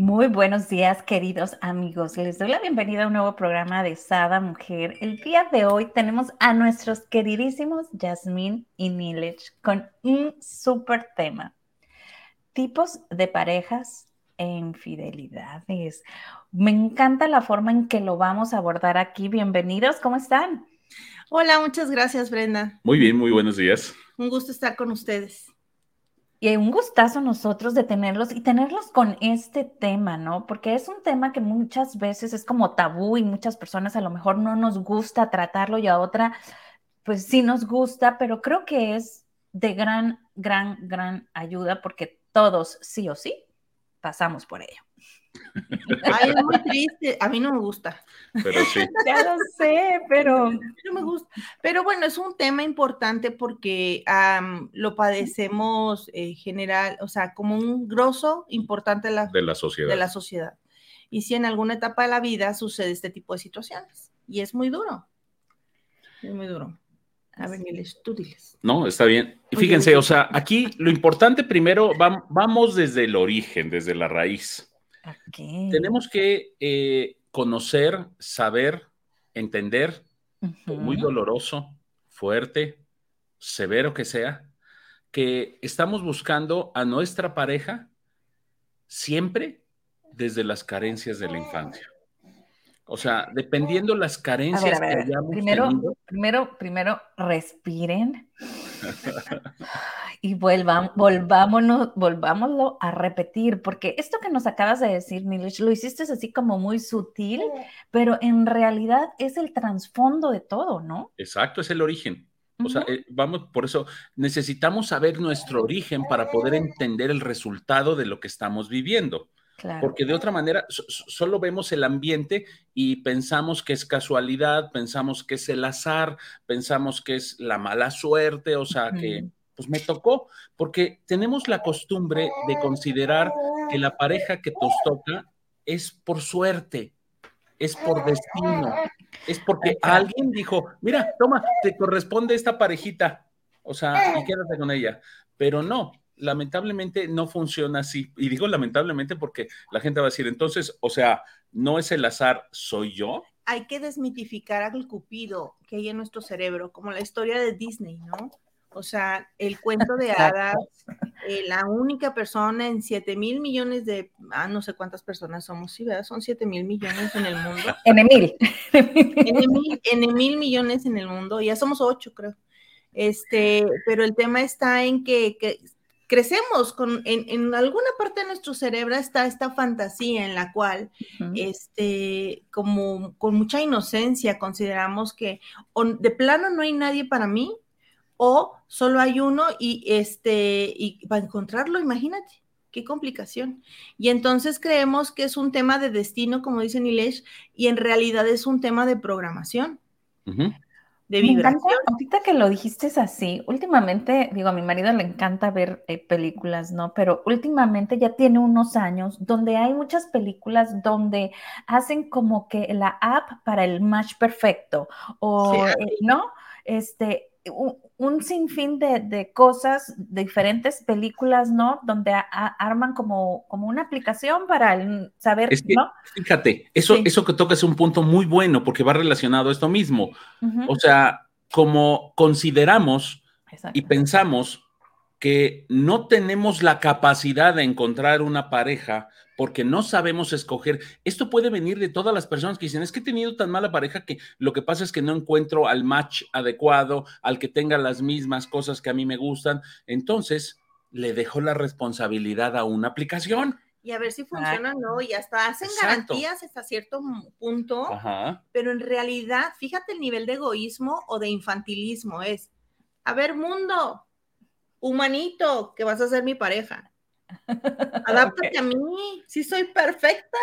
Muy buenos días, queridos amigos. Les doy la bienvenida a un nuevo programa de Sada Mujer. El día de hoy tenemos a nuestros queridísimos Yasmín y Nilech con un súper tema. Tipos de parejas e infidelidades. Me encanta la forma en que lo vamos a abordar aquí. Bienvenidos, ¿cómo están? Hola, muchas gracias, Brenda. Muy bien, muy buenos días. Un gusto estar con ustedes. Y un gustazo nosotros de tenerlos y tenerlos con este tema, ¿no? Porque es un tema que muchas veces es como tabú y muchas personas a lo mejor no nos gusta tratarlo y a otra, pues sí nos gusta, pero creo que es de gran, gran, gran ayuda porque todos, sí o sí, pasamos por ello. Ay, es muy triste. A mí no me gusta. Pero sí. Ya lo sé, pero. No me gusta. Pero bueno, es un tema importante porque lo padecemos eh, general, o sea, como un grosso importante de la, de la sociedad. De la sociedad. Y si en alguna etapa de la vida sucede este tipo de situaciones. Y es muy duro. Es muy duro. A ver, Miles, tú diles. No, está bien. Y fíjense, o sea, aquí lo importante primero, vamos desde el origen, desde la raíz. Tenemos que eh, conocer, saber, entender, muy doloroso, fuerte, severo que sea, que estamos buscando a nuestra pareja siempre desde las carencias de la infancia. O sea, dependiendo las carencias que hayamos primero, primero, primero respiren y vuelvan, volvámonos, volvámoslo a repetir, porque esto que nos acabas de decir, Nilish, lo hiciste así como muy sutil, pero en realidad es el trasfondo de todo, ¿no? Exacto, es el origen. O sea, eh, vamos, por eso necesitamos saber nuestro origen para poder entender el resultado de lo que estamos viviendo. Porque de otra manera solo vemos el ambiente y pensamos que es casualidad, pensamos que es el azar, pensamos que es la mala suerte, o sea, que pues me tocó, porque tenemos la costumbre de considerar que la pareja que nos toca es por suerte, es por destino, es porque alguien dijo, mira, toma, te corresponde esta parejita, o sea, y quédate con ella. Pero no, lamentablemente no funciona así. Y digo lamentablemente porque la gente va a decir, entonces, o sea, no es el azar, soy yo. Hay que desmitificar al cupido que hay en nuestro cerebro, como la historia de Disney, ¿no? O sea, el cuento de hadas, eh, la única persona en 7 mil millones de, ah, no sé cuántas personas somos, sí, ¿verdad? Son 7 mil millones en el mundo. En mil. En mil millones en el mundo, ya somos 8, creo. Este, pero el tema está en que, que crecemos con, en, alguna parte de nuestro cerebro está esta fantasía en la cual, este, como con mucha inocencia consideramos que de plano no hay nadie para mí o solo hay uno y este, y para encontrarlo, imagínate. Qué complicación. Y entonces creemos que es un tema de destino, como dice Nilesh, y en realidad es un tema de programación de vibración. ahorita que lo dijiste es así, últimamente, digo, a mi marido le encanta ver eh, películas, ¿no? Pero últimamente ya tiene unos años donde hay muchas películas donde hacen como que la app para el match perfecto, o, eh, ¿no? Este, un, sinfín de, cosas, diferentes películas, ¿no? Donde arman como, como una aplicación para saber, ¿no? Fíjate, eso, eso que toca es un punto muy bueno porque va relacionado a esto mismo. O sea, como consideramos y pensamos que no tenemos la capacidad de encontrar una pareja porque no sabemos escoger. Esto puede venir de todas las personas que dicen, es que he tenido tan mala pareja que lo que pasa es que no encuentro al match adecuado, al que tenga las mismas cosas que a mí me gustan. Entonces, le dejo la responsabilidad a una aplicación. Y a ver si funciona o no, y hasta hacen garantías hasta cierto punto, pero en realidad, fíjate el nivel de egoísmo o de infantilismo es, a ver, mundo, humanito, que vas a ser mi pareja Adáptate a mí, sí soy perfecta.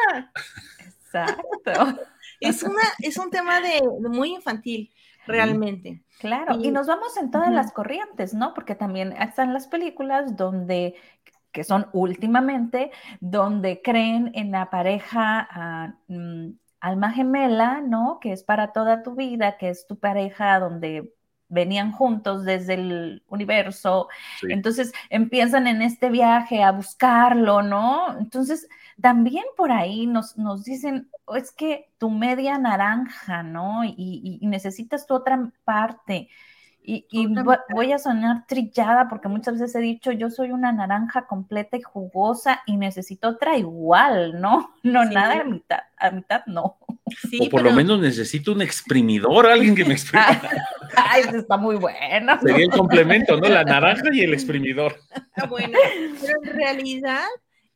Exacto. es, una, es un tema de, muy infantil, realmente. Claro, y, nos vamos en todas las corrientes, ¿no? Porque también están las películas donde que son últimamente, donde creen en la pareja mm, alma gemela, ¿no? Que es para toda tu vida, que es tu pareja donde venían juntos desde el universo. Entonces empiezan en este viaje a buscarlo, ¿no? Entonces también por ahí nos, nos dicen, oh, es que tu media naranja, ¿no? Y, y necesitas tu otra parte. Y, voy a sonar trillada porque muchas veces he dicho, yo soy una naranja completa y jugosa y necesito otra igual, ¿no? No, nada a mitad, a mitad no. O por lo menos necesito un exprimidor, alguien que me exprima. Ay, está muy bueno. Sería el complemento, ¿no? La naranja y el exprimidor. Bueno, pero en realidad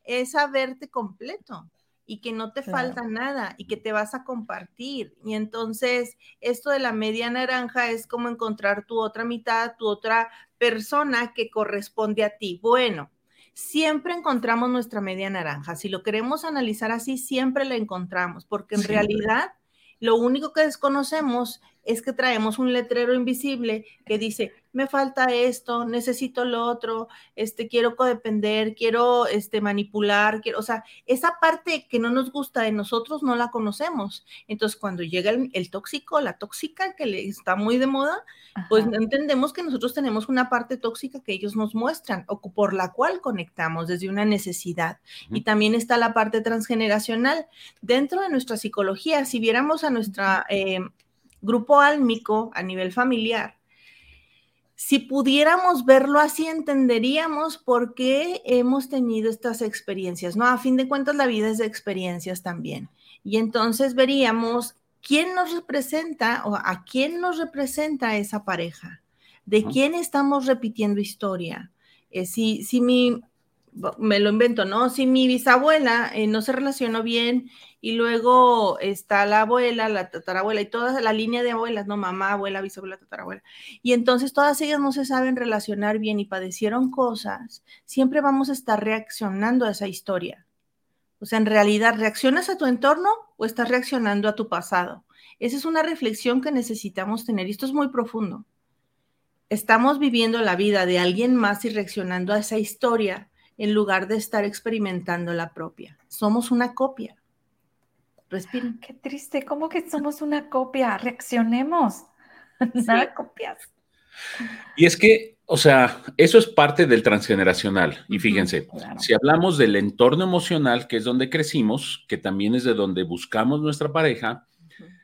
es saberte completo y que no te falta nada y que te vas a compartir. Y entonces esto de la media naranja es como encontrar tu otra mitad, tu otra persona que corresponde a ti. Bueno, siempre encontramos nuestra media naranja. Si lo queremos analizar así, siempre la encontramos, porque en realidad lo único que desconocemos es que traemos un letrero invisible que dice, me falta esto, necesito lo otro, este, quiero codepender, quiero este, manipular, quiero, o sea, esa parte que no nos gusta de nosotros no la conocemos. Entonces, cuando llega el, tóxico, la tóxica, que le está muy de moda, pues entendemos que nosotros tenemos una parte tóxica que ellos nos muestran o por la cual conectamos desde una necesidad. Y también está la parte transgeneracional. Dentro de nuestra psicología, si viéramos a nuestra... Eh, grupo álmico a nivel familiar, si pudiéramos verlo así, entenderíamos por qué hemos tenido estas experiencias, ¿no? A fin de cuentas, la vida es de experiencias también. Y entonces veríamos quién nos representa o a quién nos representa esa pareja, de quién estamos repitiendo historia. Eh, si, si mi, me lo invento, ¿no? Si mi bisabuela eh, no se relacionó bien y luego está la abuela, la tatarabuela y toda la línea de abuelas, ¿no? Mamá, abuela, bisabuela, tatarabuela. Y entonces todas ellas no se saben relacionar bien y padecieron cosas, siempre vamos a estar reaccionando a esa historia. O sea, en realidad, ¿reaccionas a tu entorno o estás reaccionando a tu pasado? Esa es una reflexión que necesitamos tener y esto es muy profundo. Estamos viviendo la vida de alguien más y reaccionando a esa historia en lugar de estar experimentando la propia. Somos una copia. Respiren. Qué triste, ¿cómo que somos una copia? Reaccionemos. Nada copias. Y es que, o sea, eso es parte del transgeneracional. Y fíjense, si hablamos del entorno emocional, que es donde crecimos, que también es de donde buscamos nuestra pareja,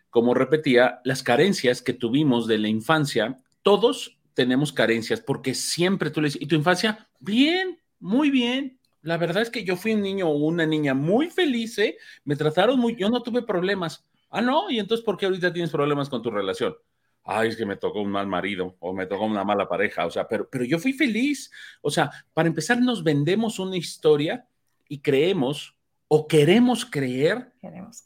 como repetía, las carencias que tuvimos de la infancia, todos tenemos carencias, porque siempre tú le dices, ¿y tu infancia? Bien, muy bien, la verdad es que yo fui un niño o una niña muy feliz, ¿eh? Me trataron muy, yo no tuve problemas. Ah, no, y entonces, ¿por qué ahorita tienes problemas con tu relación? Ay, es que me tocó un mal marido o me tocó una mala pareja, o sea, pero, pero yo fui feliz. O sea, para empezar, nos vendemos una historia y creemos o queremos creer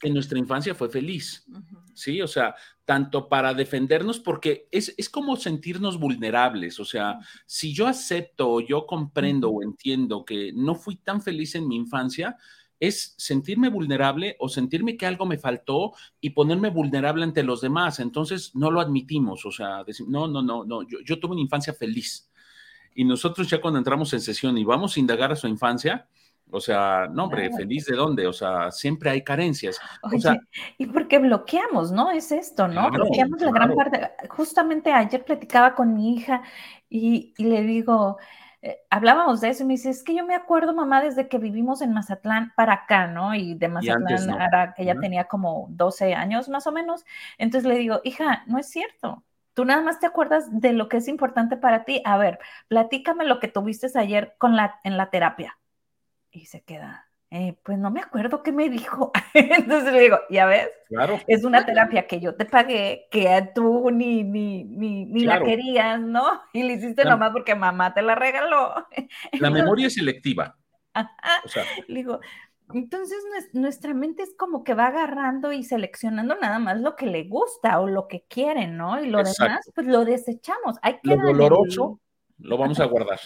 que nuestra infancia fue feliz. Sí, o sea, tanto para defendernos, porque es, como sentirnos vulnerables. O sea, si yo acepto o yo comprendo o entiendo que no fui tan feliz en mi infancia, es sentirme vulnerable o sentirme que algo me faltó y ponerme vulnerable ante los demás. Entonces, no lo admitimos. O sea, decir, no, no, no, no, yo, yo tuve una infancia feliz. Y nosotros ya cuando entramos en sesión y vamos a indagar a su infancia, o sea, no, hombre, feliz de dónde, o sea, siempre hay carencias. o sea, y porque bloqueamos, ¿no? Es esto, ¿no? bloqueamos la gran parte. Justamente ayer platicaba con mi hija y, le digo, eh, hablábamos de eso y me dice, es que yo me acuerdo, mamá, desde que vivimos en Mazatlán para acá, ¿no? Y de Mazatlán era que ella tenía como 12 años más o menos. Entonces le digo, hija, no es cierto. Tú nada más te acuerdas de lo que es importante para ti. A ver, platícame lo que tuviste ayer con la, en la terapia y se queda, eh, pues no me acuerdo qué me dijo. Entonces le digo, ya ves, claro. es una terapia que yo te pagué, que tú ni, ni, ni, ni la querías, ¿no? Y le hiciste nomás porque mamá te la regaló. La memoria es selectiva. O sea, le digo, entonces nuestra mente es como que va agarrando y seleccionando nada más lo que le gusta o lo que quiere, ¿no? Y lo demás, pues lo desechamos. Hay que lo doloroso lo vamos a guardar.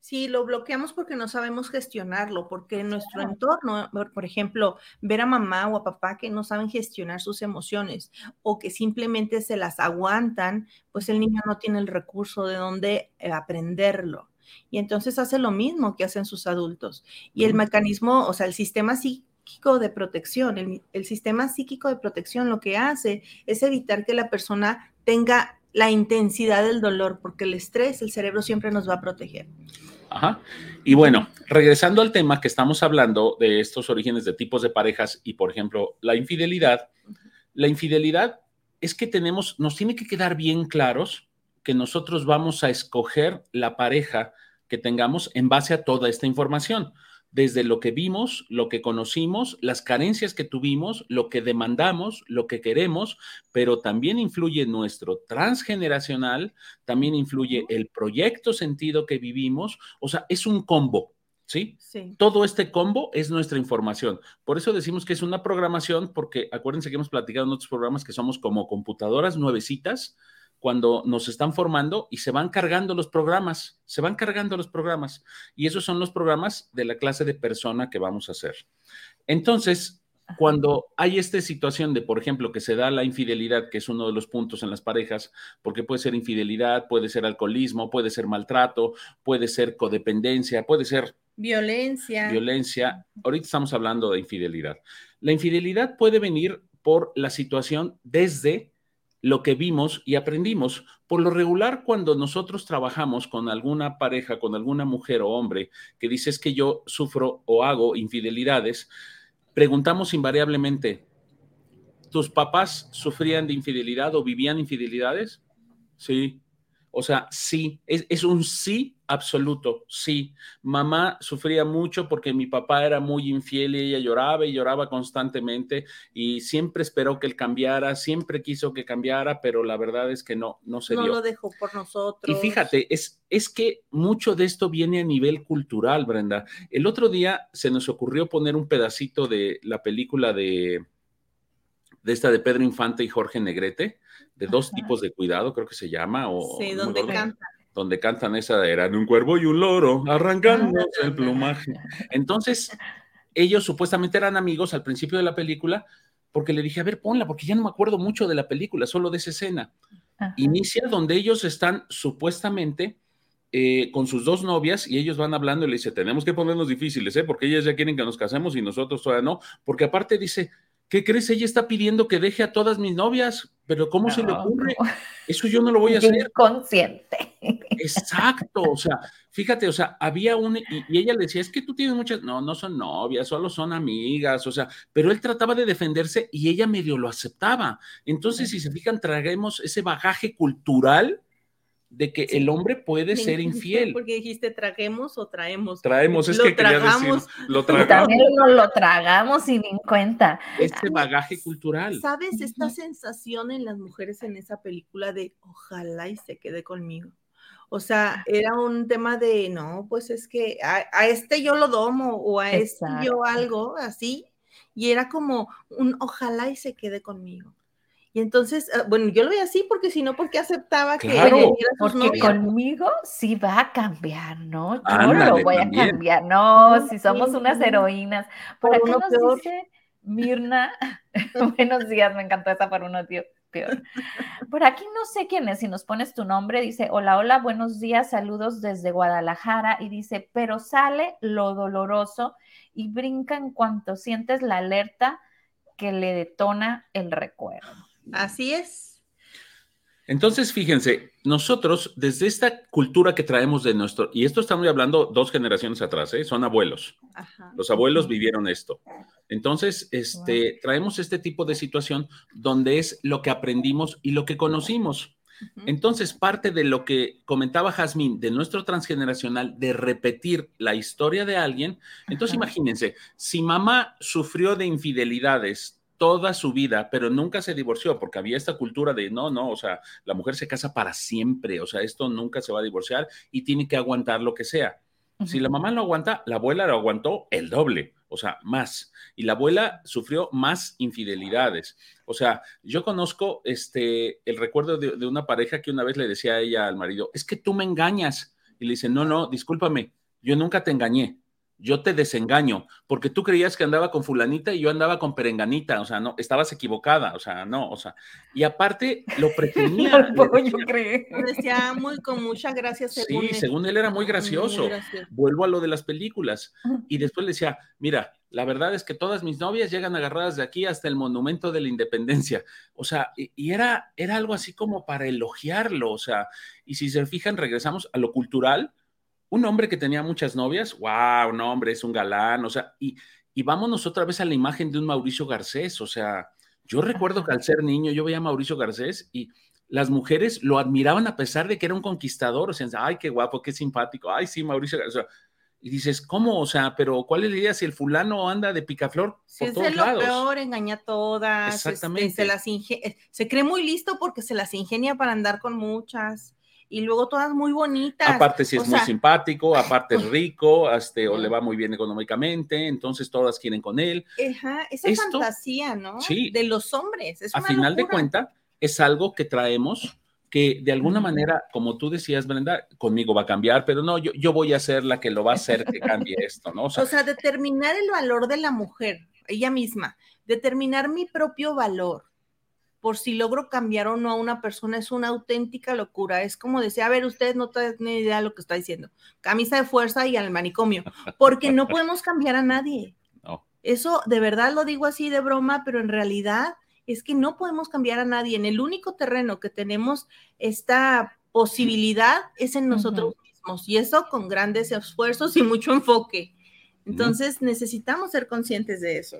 Sí, lo bloqueamos porque no sabemos gestionarlo, porque en nuestro entorno, por ejemplo, ver a mamá o a papá que no saben gestionar sus emociones o que simplemente se las aguantan, pues el niño no tiene el recurso de dónde eh, aprenderlo. Y entonces hace lo mismo que hacen sus adultos. Y el mecanismo, o sea, el sistema psíquico de protección, el, el sistema psíquico de protección lo que hace es evitar que la persona tenga la intensidad del dolor, porque el estrés, el cerebro siempre nos va a proteger. Ajá. Y bueno, regresando al tema que estamos hablando de estos orígenes de tipos de parejas y, por ejemplo, la infidelidad. La infidelidad es que tenemos, nos tiene que quedar bien claros que nosotros vamos a escoger la pareja que tengamos en base a toda esta información desde lo que vimos, lo que conocimos, las carencias que tuvimos, lo que demandamos, lo que queremos, pero también influye nuestro transgeneracional, también influye el proyecto sentido que vivimos, o sea, es un combo. ¿Sí? ¿sí? Todo este combo es nuestra información. Por eso decimos que es una programación, porque acuérdense que hemos platicado en otros programas que somos como computadoras nuevecitas, cuando nos están formando y se van cargando los programas, se van cargando los programas. Y esos son los programas de la clase de persona que vamos a hacer. Entonces, cuando hay esta situación de, por ejemplo, que se da la infidelidad, que es uno de los puntos en las parejas, porque puede ser infidelidad, puede ser alcoholismo, puede ser maltrato, puede ser codependencia, puede ser violencia. Violencia. Ahorita estamos hablando de infidelidad. La infidelidad puede venir por la situación desde lo que vimos y aprendimos. Por lo regular, cuando nosotros trabajamos con alguna pareja, con alguna mujer o hombre que dices que yo sufro o hago infidelidades, preguntamos invariablemente, ¿tus papás sufrían de infidelidad o vivían infidelidades? Sí. O sea, sí, es, un sí absoluto, sí. Mamá sufría mucho porque mi papá era muy infiel y ella lloraba y lloraba constantemente y siempre esperó que él cambiara, siempre quiso que cambiara, pero la verdad es que no, no se dio. No lo dejó por nosotros. Y fíjate, es, es que mucho de esto viene a nivel cultural, Brenda. El otro día se nos ocurrió poner un pedacito de la película de, de esta de Pedro Infante y Jorge Negrete de dos tipos de cuidado, creo que se llama. O, sí, donde cantan. Donde cantan esa, eran un cuervo y un loro, arrancando el plumaje. Entonces, ellos supuestamente eran amigos al principio de la película, porque le dije, a ver, ponla, porque ya no me acuerdo mucho de la película, solo de esa escena. Inicia donde ellos están supuestamente eh, con sus dos novias y ellos van hablando y le dice, tenemos que ponernos difíciles, ¿eh? porque ellas ya quieren que nos casemos y nosotros todavía no, porque aparte dice, ¿qué crees? Ella está pidiendo que deje a todas mis novias, pero ¿cómo se le ocurre? Eso yo no lo voy a hacer. Consciente. Exacto, o sea, fíjate, o sea, había un, y, ella le decía, es que tú tienes muchas, no, no son novias, solo son amigas, o sea, pero él trataba de defenderse y ella medio lo aceptaba. Entonces, si se fijan, traguemos ese bagaje cultural de que el hombre puede ser infiel. Porque dijiste traguemos o traemos. Traemos, es que tragamos. lo tragamos. También lo, tragamos sin cuenta. Este bagaje cultural. ¿Sabes esta sensación en las mujeres en esa película de ojalá y se quede conmigo? O sea, era un tema de, no, pues es que a, este yo lo domo o a este yo algo así. Y era como un ojalá y se quede conmigo. Y entonces, ah, bueno, yo lo veía así porque si no, porque aceptaba que porque conmigo sí va a cambiar, ¿no? Yo lo voy a cambiar, no, si somos unas heroínas. Por, aquí nos dice Mirna, buenos días, me encantó esa por uno tío. Peor. Por aquí no sé quién es, si nos pones tu nombre, dice, hola, hola, buenos días, saludos desde Guadalajara, y dice, pero sale lo doloroso y brinca en cuanto sientes la alerta que le detona el recuerdo. Así es. Entonces, fíjense, nosotros desde esta cultura que traemos de nuestro, y esto estamos hablando dos generaciones atrás, ¿eh? son abuelos. Los abuelos vivieron esto. Entonces, este, traemos este tipo de situación donde es lo que aprendimos y lo que conocimos. Entonces, parte de lo que comentaba Jazmín de nuestro transgeneracional, de repetir la historia de alguien, entonces imagínense, si mamá sufrió de infidelidades toda su vida, pero nunca se divorció porque había esta cultura de no, no, o sea, la mujer se casa para siempre, o sea, esto nunca se va a divorciar y tiene que aguantar lo que sea. Si la mamá lo aguanta, la abuela lo aguantó el doble, o sea, más. Y la abuela sufrió más infidelidades. O sea, yo conozco este, el recuerdo de, de una pareja que una vez le decía a ella al marido, es que tú me engañas. Y le dice, no, no, discúlpame, yo nunca te engañé yo te desengaño, porque tú creías que andaba con fulanita y yo andaba con perenganita, o sea, no, estabas equivocada, o sea, no, o sea, y aparte lo pretendía. no, yo creo. Decía muy con mucha gracia. Según sí, según él era muy gracioso. Vuelvo a lo de las películas. Y después le decía, mira, la verdad es que todas mis novias llegan agarradas de aquí hasta el monumento de la independencia. O sea, y, era, era algo así como para elogiarlo, o sea, y si se fijan, regresamos a lo cultural un hombre que tenía muchas novias, wow, un hombre, es un galán, o sea, y, y vámonos otra vez a la imagen de un Mauricio Garcés, o sea, yo recuerdo que al ser niño yo veía a Mauricio Garcés y las mujeres lo admiraban a pesar de que era un conquistador, o sea, ay, qué guapo, qué simpático, ay, sí, Mauricio Garcés. y dices, ¿cómo? O sea, pero ¿cuál es la idea si el fulano anda de picaflor? Sí, por es lo peor, engaña a todas. Este, Exactamente. se, las se cree muy listo porque se las ingenia para andar con muchas y luego todas muy bonitas. Aparte si es muy simpático, aparte es rico, este, o le va muy bien económicamente, entonces todas quieren con él. Ajá, esa fantasía, ¿no? Sí. De los hombres. a final de cuenta, es algo que traemos que de alguna manera, como tú decías, Brenda, conmigo va a cambiar, pero no, yo, yo voy a ser la que lo va a hacer que cambie esto, ¿no? O sea, o sea, determinar el valor de la mujer, ella misma, determinar mi propio valor por si logro cambiar o no a una persona es una auténtica locura. Es como decía, a ver, ustedes no tienen idea de lo que está diciendo. Camisa de fuerza y al manicomio, porque no podemos cambiar a nadie. Eso de verdad lo digo así de broma, pero en realidad es que no podemos cambiar a nadie. En el único terreno que tenemos esta posibilidad es en nosotros mismos y eso con grandes esfuerzos y mucho enfoque. Entonces necesitamos ser conscientes de eso.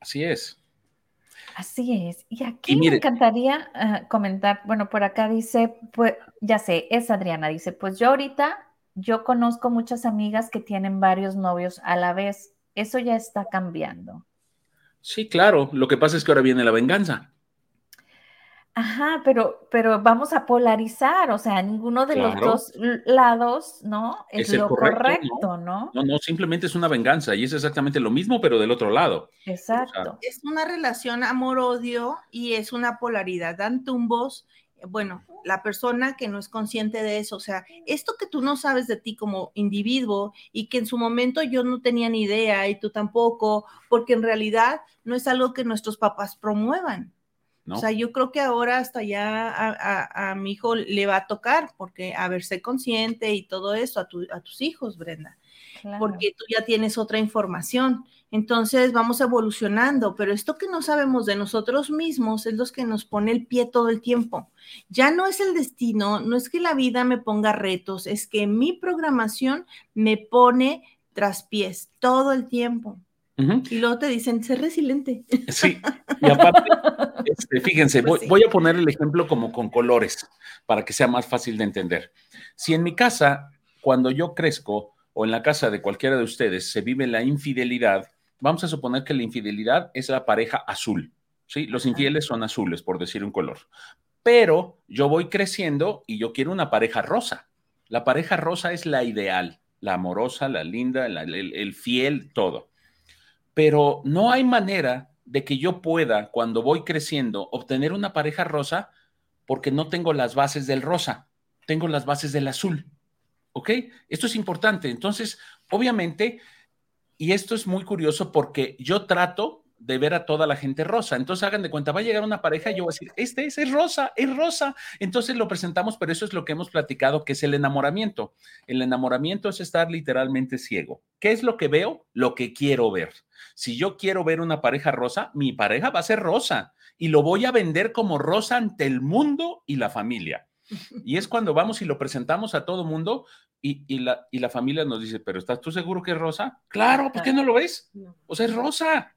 Así es. Así es. Y aquí me encantaría ah, comentar, bueno, por acá dice, pues ya sé, es Adriana, dice, pues yo ahorita, yo conozco muchas amigas que tienen varios novios a la vez. Eso ya está cambiando. Sí, claro. Lo que pasa es que ahora viene la venganza. Ajá, pero, pero vamos a polarizar, o sea, ninguno de los dos lados, ¿no? Es, lo correcto, ¿no? ¿no? ¿no? simplemente es una venganza y es exactamente lo mismo, pero del otro lado. Exacto. es una relación amor-odio y es una polaridad, dan tumbos. Bueno, la persona que no es consciente de eso, o sea, esto que tú no sabes de ti como individuo y que en su momento yo no tenía ni idea y tú tampoco, porque en realidad no es algo que nuestros papás promuevan o sea, yo creo que ahora hasta ya a, mi hijo le va a tocar, porque a ver, sé consciente y todo eso a, tus hijos, Brenda, porque tú ya tienes otra información. Entonces vamos evolucionando, pero esto que no sabemos de nosotros mismos es lo que nos pone el pie todo el tiempo. Ya no es el destino, no es que la vida me ponga retos, es que mi programación me pone tras pies todo el tiempo. Y luego te dicen, ser resiliente. Sí, y aparte, este, fíjense, pues voy, a poner el ejemplo como con colores para que sea más fácil de entender. Si en mi casa, cuando yo crezco, o en la casa de cualquiera de ustedes, se vive la infidelidad, vamos a suponer que la infidelidad es la pareja azul. ¿sí? Los infieles son azules, por decir un color. Pero yo voy creciendo y yo quiero una pareja rosa. La pareja rosa es la ideal, la amorosa, la linda, el fiel, todo pero no hay manera de que yo pueda, cuando voy creciendo, obtener una pareja rosa porque no tengo las bases del rosa, tengo las bases del azul. ¿Ok? Esto es importante. Entonces, obviamente, y esto es muy curioso porque yo trato de ver a toda la gente rosa. Entonces hagan de cuenta, va a llegar una pareja y yo voy a decir, este es, es rosa, es rosa. Entonces lo presentamos, pero eso es lo que hemos platicado, que es el enamoramiento. El enamoramiento es estar literalmente ciego. ¿Qué es lo que veo? Lo que quiero ver. Si yo quiero ver una pareja rosa, mi pareja va a ser rosa y lo voy a vender como rosa ante el mundo y la familia. Y es cuando vamos y lo presentamos a todo mundo y, y, la, y la familia nos dice, pero ¿estás tú seguro que es rosa? Claro, ¿por qué no lo ves? O sea, es rosa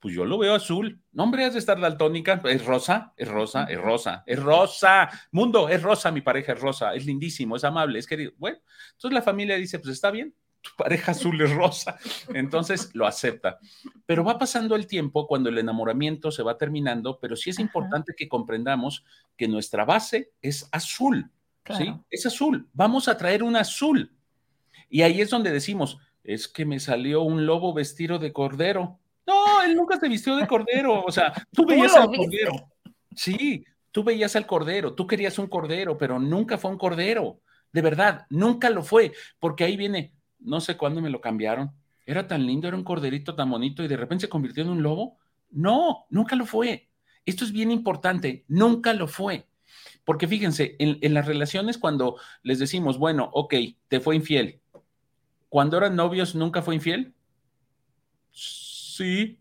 pues yo lo veo azul. No, hombre, has de estar daltónica. Es rosa, es rosa, es rosa, es rosa. Mundo, es rosa, mi pareja es rosa. Es lindísimo, es amable, es querido. Bueno, entonces la familia dice, pues está bien, tu pareja azul es rosa. Entonces lo acepta. Pero va pasando el tiempo cuando el enamoramiento se va terminando, pero sí es importante que comprendamos que nuestra base es azul. ¿sí? Es azul. Vamos a traer un azul. Y ahí es donde decimos, es que me salió un lobo vestido de cordero. No, él nunca se vistió de cordero. O sea, tú veías al cordero. Sí, tú veías al cordero, tú querías un cordero, pero nunca fue un cordero. de verdad, nunca lo fue, porque ahí viene, no sé cuándo me lo cambiaron, era tan lindo, era un corderito tan bonito y de repente se convirtió en un lobo. No, nunca lo fue. Esto es bien importante, nunca lo fue. Porque fíjense, en, las relaciones cuando les decimos, bueno, ok, te fue infiel, cuando eran novios nunca fue infiel. Sí.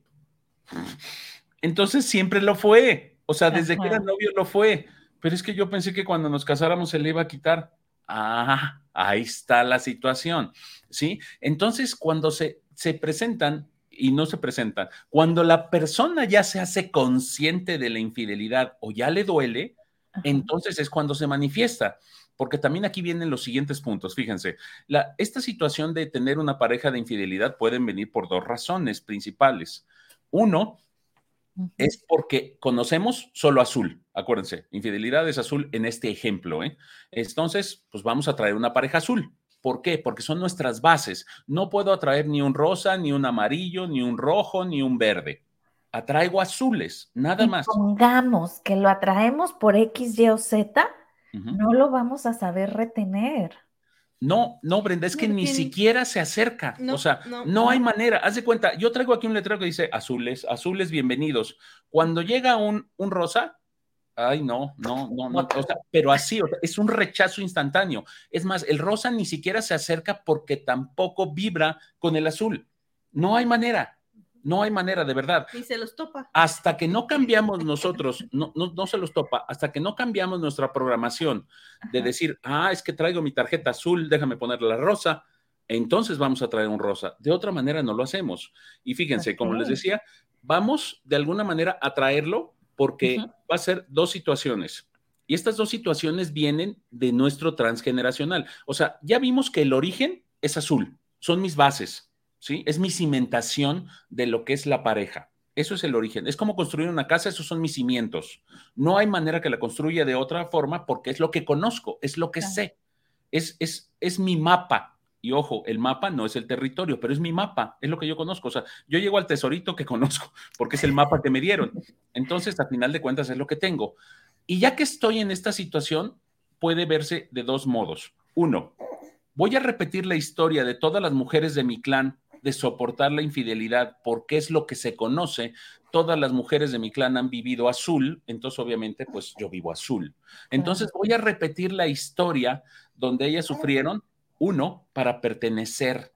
Entonces siempre lo fue. O sea, desde que era novio lo fue. Pero es que yo pensé que cuando nos casáramos se le iba a quitar. Ah, ahí está la situación. ¿Sí? Entonces, cuando se, se presentan y no se presentan, cuando la persona ya se hace consciente de la infidelidad o ya le duele, entonces es cuando se manifiesta. Porque también aquí vienen los siguientes puntos. Fíjense, la, esta situación de tener una pareja de infidelidad pueden venir por dos razones principales. Uno, es porque conocemos solo azul. Acuérdense, infidelidad es azul en este ejemplo. ¿eh? Entonces, pues vamos a traer una pareja azul. ¿Por qué? Porque son nuestras bases. No puedo atraer ni un rosa, ni un amarillo, ni un rojo, ni un verde atraigo azules, nada más. Pongamos que lo atraemos por X, Y o Z, no lo vamos a saber retener. No, no, Brenda, es que ni siquiera se acerca. o sea, no, hay manera. Haz de cuenta, yo traigo aquí un letrero que dice azules, azules bienvenidos. Cuando llega un, un rosa, ay, no, no, no, no. pero así, es un rechazo instantáneo. Es más, el rosa ni siquiera se acerca porque tampoco vibra con el azul. No hay manera. No hay manera, de verdad. Y se los topa. Hasta que no cambiamos nosotros, no, no, se los topa, hasta que no cambiamos nuestra programación de decir, ah, es que traigo mi tarjeta azul, déjame ponerle la rosa, entonces vamos a traer un rosa. De otra manera no lo hacemos. Y fíjense, como les decía, vamos de alguna manera a traerlo porque va a ser dos situaciones. Y estas dos situaciones vienen de nuestro transgeneracional. O sea, ya vimos que el origen es azul, son mis bases. ¿Sí? Es mi cimentación de lo que es la pareja. Eso es el origen. Es como construir una casa, esos son mis cimientos. No hay manera que la construya de otra forma porque es lo que conozco, es lo que sé. Es, es, es mi mapa. Y ojo, el mapa no es el territorio, pero es mi mapa, es lo que yo conozco. O sea, yo llego al tesorito que conozco porque es el mapa que me dieron. Entonces, a final de cuentas, es lo que tengo. Y ya que estoy en esta situación, puede verse de dos modos. Uno, voy a repetir la historia de todas las mujeres de mi clan de soportar la infidelidad porque es lo que se conoce. Todas las mujeres de mi clan han vivido azul, entonces obviamente pues yo vivo azul. Entonces voy a repetir la historia donde ellas sufrieron, uno, para pertenecer.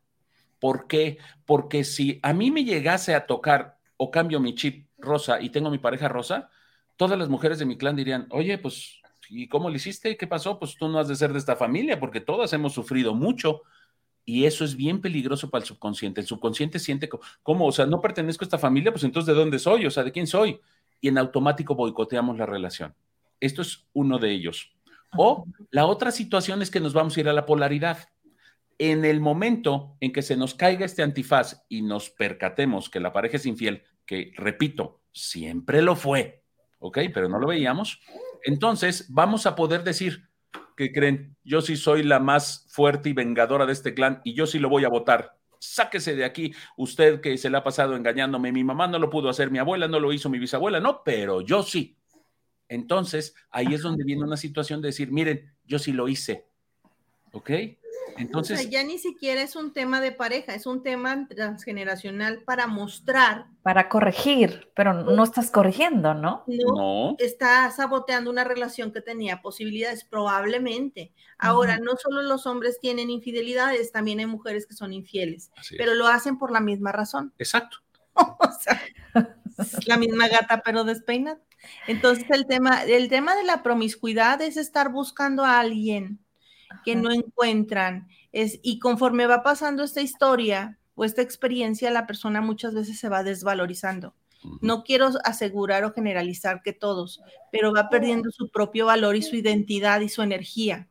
¿Por qué? Porque si a mí me llegase a tocar o cambio mi chip rosa y tengo mi pareja rosa, todas las mujeres de mi clan dirían, oye, pues, ¿y cómo le hiciste? ¿Qué pasó? Pues tú no has de ser de esta familia porque todas hemos sufrido mucho. Y eso es bien peligroso para el subconsciente. El subconsciente siente como, o sea, no pertenezco a esta familia, pues entonces ¿de dónde soy? O sea, ¿de quién soy? Y en automático boicoteamos la relación. Esto es uno de ellos. O la otra situación es que nos vamos a ir a la polaridad. En el momento en que se nos caiga este antifaz y nos percatemos que la pareja es infiel, que repito, siempre lo fue, ¿ok? Pero no lo veíamos, entonces vamos a poder decir, ¿qué creen? Yo sí soy la más fuerte y vengadora de este clan y yo sí lo voy a votar. Sáquese de aquí, usted que se le ha pasado engañándome. Mi mamá no lo pudo hacer, mi abuela no lo hizo, mi bisabuela no, pero yo sí. Entonces, ahí es donde viene una situación de decir, miren, yo sí lo hice. ¿Ok? Entonces. ya ni siquiera es un tema de pareja, es un tema transgeneracional para mostrar. Para corregir, pero no estás corrigiendo, ¿no? No. Está saboteando una relación que tenía posibilidades, probablemente. Ahora, no solo los hombres tienen infidelidades, también hay mujeres que son infieles, pero lo hacen por la misma razón. Exacto. o sea, la misma gata, pero despeinada. Entonces, el tema, el tema de la promiscuidad es estar buscando a alguien que no encuentran. Es, y conforme va pasando esta historia o esta experiencia, la persona muchas veces se va desvalorizando. No quiero asegurar o generalizar que todos, pero va perdiendo su propio valor y su identidad y su energía,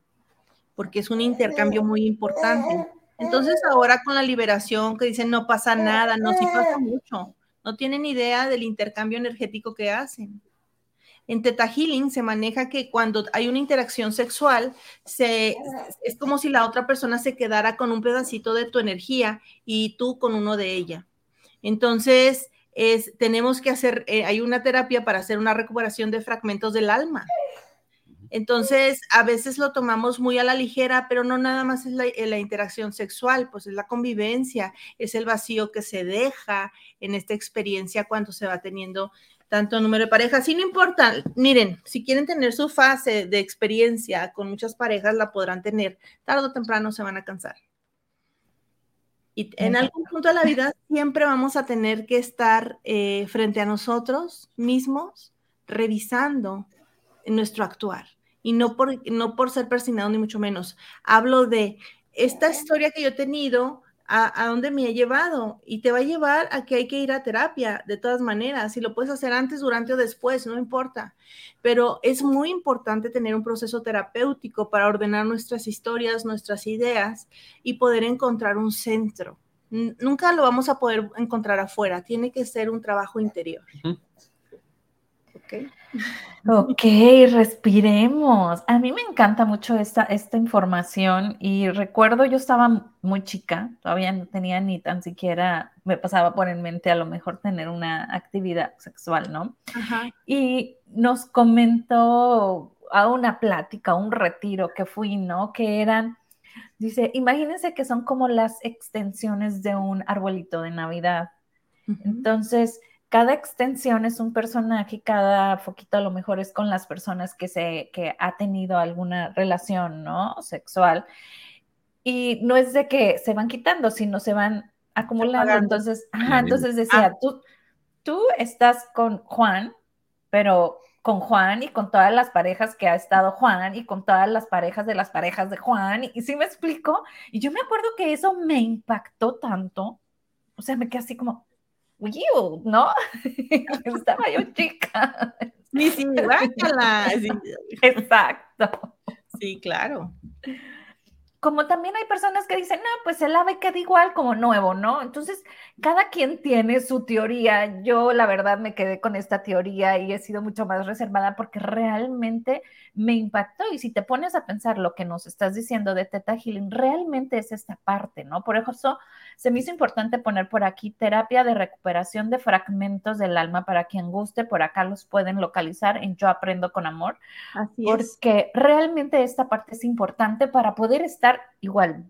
porque es un intercambio muy importante. Entonces ahora con la liberación que dicen no pasa nada, no, sí pasa mucho, no tienen idea del intercambio energético que hacen. En Teta Healing se maneja que cuando hay una interacción sexual, se, es como si la otra persona se quedara con un pedacito de tu energía y tú con uno de ella. Entonces, es, tenemos que hacer, eh, hay una terapia para hacer una recuperación de fragmentos del alma. Entonces, a veces lo tomamos muy a la ligera, pero no nada más es la, la, interacción sexual, pues es la convivencia, es el vacío que se deja en esta experiencia cuando se va teniendo tanto número de parejas. Y no importa, miren, si quieren tener su fase de experiencia con muchas parejas, la podrán tener. Tarde o temprano se van a cansar. Y en algún punto de la vida siempre vamos a tener que estar eh, frente a nosotros mismos, revisando nuestro actuar. Y no por, no por ser persignado, ni mucho menos. Hablo de esta historia que yo he tenido, a, dónde me ha llevado y te va a llevar a que hay que ir a terapia de todas maneras. Si lo puedes hacer antes, durante o después, no importa. Pero es muy importante tener un proceso terapéutico para ordenar nuestras historias, nuestras ideas y poder encontrar un centro. Nunca lo vamos a poder encontrar afuera, tiene que ser un trabajo interior. Ok, respiremos. A mí me encanta mucho esta, esta información y recuerdo yo estaba muy chica, todavía no tenía ni tan siquiera, me pasaba por en mente a lo mejor tener una actividad sexual, ¿no? Y nos comentó a una plática, un retiro que fui, ¿no? Que eran, dice, imagínense que son como las extensiones de un arbolito de Navidad. Entonces, cada extensión es un personaje, cada foquito a lo mejor es con las personas que se que ha tenido alguna relación, ¿no? sexual. Y no es de que se van quitando, sino se van acumulando. Entonces, entonces decía, ah. tú, tú estás con Juan, pero con Juan y con todas las parejas que ha estado Juan y con todas las parejas de las parejas de Juan. Y, sí me explico. Y yo me acuerdo que eso me impactó tanto. O sea, me quedé así como, ¿no? Estaba yo chica. Sí, sí, Exacto. Sí, claro como también hay personas que dicen, no, pues el ave queda igual como nuevo, ¿no? Entonces, cada quien tiene su teoría. Yo, la verdad, me quedé con esta teoría y he sido mucho más reservada porque realmente me impactó. Y si te pones a pensar lo que nos estás diciendo de Teta Healing, realmente es esta parte, ¿no? Por eso se me hizo importante poner por aquí terapia de recuperación de fragmentos del alma para quien guste. Por acá los pueden localizar en Yo Aprendo con Amor. Así porque realmente esta parte es importante para poder estar igual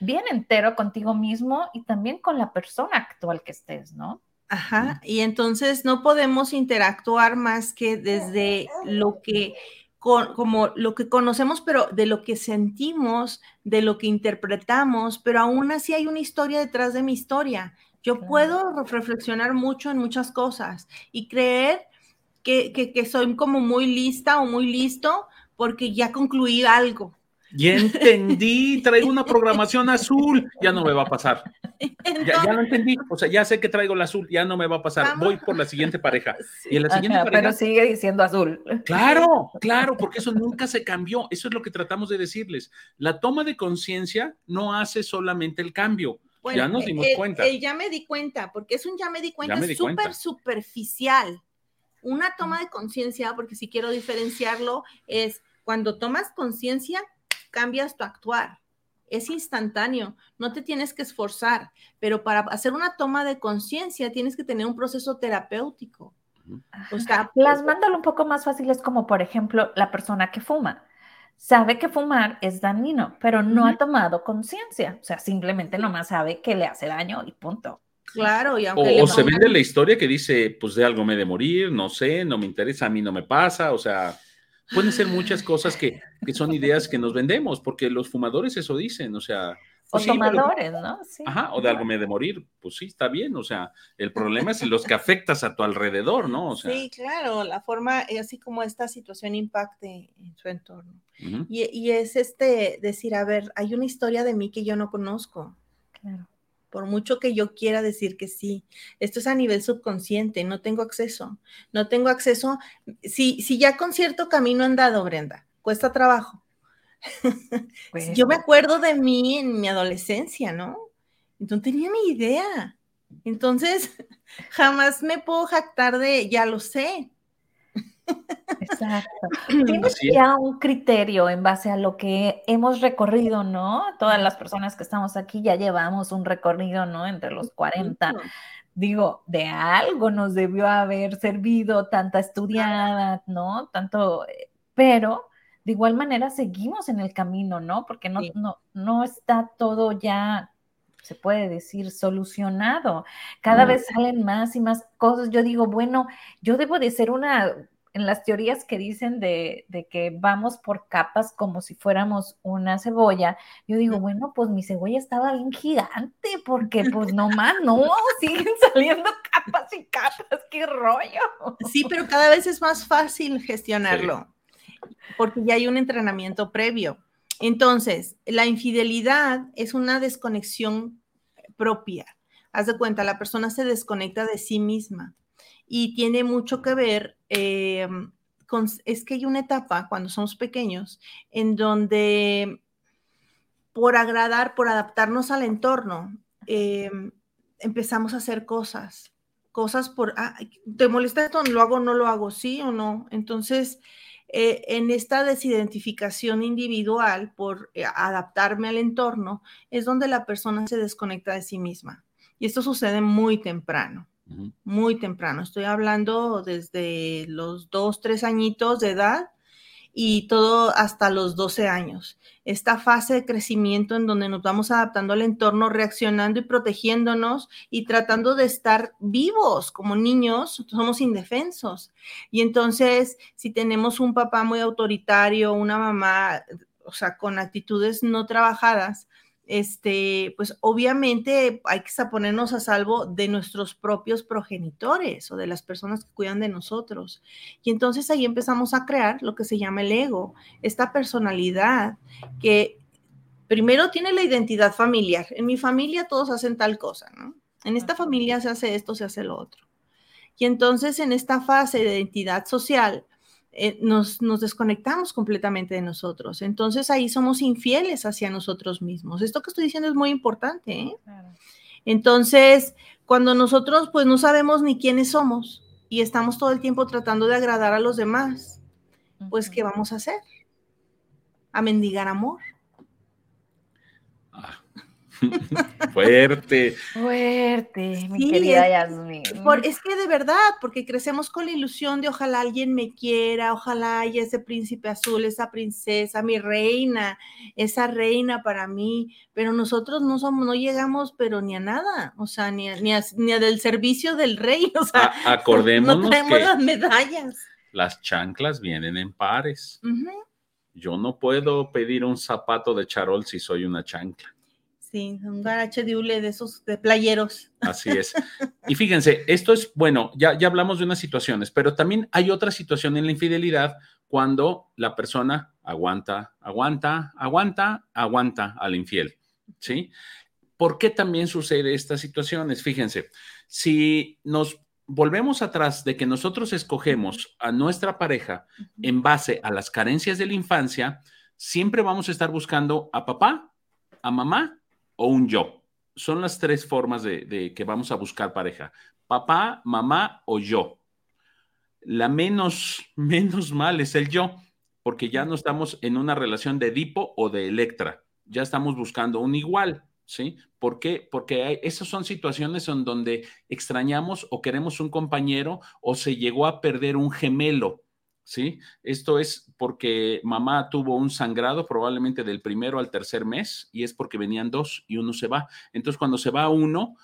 bien entero contigo mismo y también con la persona actual que estés, ¿no? Ajá, y entonces no podemos interactuar más que desde lo que como lo que conocemos, pero de lo que sentimos, de lo que interpretamos, pero aún así hay una historia detrás de mi historia. Yo puedo reflexionar mucho en muchas cosas y creer que, que, que soy como muy lista o muy listo porque ya concluí algo. Ya entendí, traigo una programación azul, ya no me va a pasar. Ya, ya, lo entendí, o sea, ya sé que traigo el azul, ya no me va a pasar. Voy por la siguiente pareja. Y en la siguiente pareja, pero sigue diciendo azul. Claro, claro, porque eso nunca se cambió. Eso es lo que tratamos de decirles. La toma de conciencia no hace solamente el cambio. ya nos dimos cuenta. ya me di cuenta, porque es un ya me di cuenta, es súper superficial. Una toma de conciencia, porque si quiero diferenciarlo, es cuando tomas conciencia cambias tu actuar. Es instantáneo, no te tienes que esforzar, pero para hacer una toma de conciencia tienes que tener un proceso terapéutico. O sea, plasmándolo un poco más fácil es como, por ejemplo, la persona que fuma. Sabe que fumar es dañino, pero no ha tomado conciencia. O sea, simplemente nomás sabe que le hace daño y punto. Claro, y aunque o, se vende la historia que dice, pues de algo me de morir, no sé, no me interesa, a mí no me pasa, o sea, Pueden ser muchas cosas que, son ideas que nos vendemos, porque los fumadores eso dicen, o sea. Pues o tomadores, ¿no? Sí. Ajá, o de algo me de morir, pues sí, está bien, o sea, el problema es los que afectas a tu alrededor, ¿no? O sea, sí, claro, la forma, así como esta situación impacte en su entorno. y, y es este, decir, a ver, hay una historia de mí que yo no conozco. Claro por mucho que yo quiera decir que sí. Esto es a nivel subconsciente, no tengo acceso. No tengo acceso. Si, si ya con cierto camino andado, Brenda, cuesta trabajo. yo me acuerdo de mí en mi adolescencia, ¿no? No tenía ni idea. Entonces, jamás me puedo jactar de, ya lo sé. Exacto. Tienes ya un criterio en base a lo que hemos recorrido, ¿no? Todas las personas que estamos aquí ya llevamos un recorrido, ¿no? Entre los 40. Digo, de algo nos debió haber servido tanta estudiada, ¿no? Tanto, eh, pero de igual manera seguimos en el camino, ¿no? Porque no, no, no está todo ya se puede decir, solucionado. Cada vez salen más y más cosas. Yo digo, bueno, yo debo de ser una, en las teorías que dicen de, de, que vamos por capas como si fuéramos una cebolla, yo digo, bueno, pues mi cebolla estaba bien gigante, porque pues no más, no, siguen saliendo capas y capas, qué rollo. Sí, pero cada vez es más fácil gestionarlo, porque ya hay un entrenamiento previo. Entonces, la infidelidad es una desconexión propia. Haz de cuenta, la persona se desconecta de sí misma y tiene mucho que ver eh, con, es que hay una etapa cuando somos pequeños en donde por agradar, por adaptarnos al entorno, eh, empezamos a hacer cosas, cosas por, ah, ¿te molesta esto? ¿Lo hago o no lo hago? ¿Sí o no? Entonces, eh, en esta desidentificación individual por adaptarme al entorno, es donde la persona se desconecta de sí misma. Y esto sucede muy temprano, muy temprano. Estoy hablando desde los dos, tres añitos de edad y todo hasta los 12 años. Esta fase de crecimiento en donde nos vamos adaptando al entorno, reaccionando y protegiéndonos y tratando de estar vivos como niños, somos indefensos. Y entonces, si tenemos un papá muy autoritario, una mamá, o sea, con actitudes no trabajadas, este, pues obviamente hay que ponernos a salvo de nuestros propios progenitores o de las personas que cuidan de nosotros. Y entonces ahí empezamos a crear lo que se llama el ego, esta personalidad que primero tiene la identidad familiar. En mi familia todos hacen tal cosa, ¿no? En esta familia se hace esto, se hace lo otro. Y entonces en esta fase de identidad social, eh, nos, desconectamos completamente de nosotros. Entonces ahí somos infieles hacia nosotros mismos. Esto que estoy diciendo es muy importante. ¿eh? Entonces, cuando nosotros pues no sabemos ni quiénes somos y estamos todo el tiempo tratando de agradar a los demás, pues ¿qué vamos a hacer? A mendigar amor. Fuerte. Fuerte, mi querida Yasmin. es que de verdad, porque crecemos con la ilusión de ojalá alguien me quiera, ojalá haya ese príncipe azul, esa princesa, mi reina, esa reina para mí, pero nosotros no somos, no llegamos, pero ni a nada, o sea, ni a, ni del servicio del rey, o sea, acordémonos no tenemos las medallas. Las chanclas vienen en pares. Yo no puedo pedir un zapato de charol si soy una chancla. Sí, un garache de hule de esos de playeros. Así es. Y fíjense, esto es, bueno, ya, ya hablamos de unas situaciones, pero también hay otra situación en la infidelidad cuando la persona aguanta, aguanta, aguanta, aguanta al infiel. ¿Sí? ¿Por qué también sucede estas situaciones? Fíjense, si nos volvemos atrás de que nosotros escogemos a nuestra pareja en base a las carencias de la infancia, siempre vamos a estar buscando a papá, a mamá o un yo. Son las tres formas de, que vamos a buscar pareja. Papá, mamá o yo. La menos, menos mal es el yo, porque ya no estamos en una relación de Edipo o de Electra. Ya estamos buscando un igual, ¿sí? ¿Por qué? Porque hay, esas son situaciones en donde extrañamos o queremos un compañero o se llegó a perder un gemelo, ¿sí? Esto es porque mamá tuvo un sangrado probablemente del primero al tercer mes y es porque venían dos y uno se va. Entonces, cuando se va uno,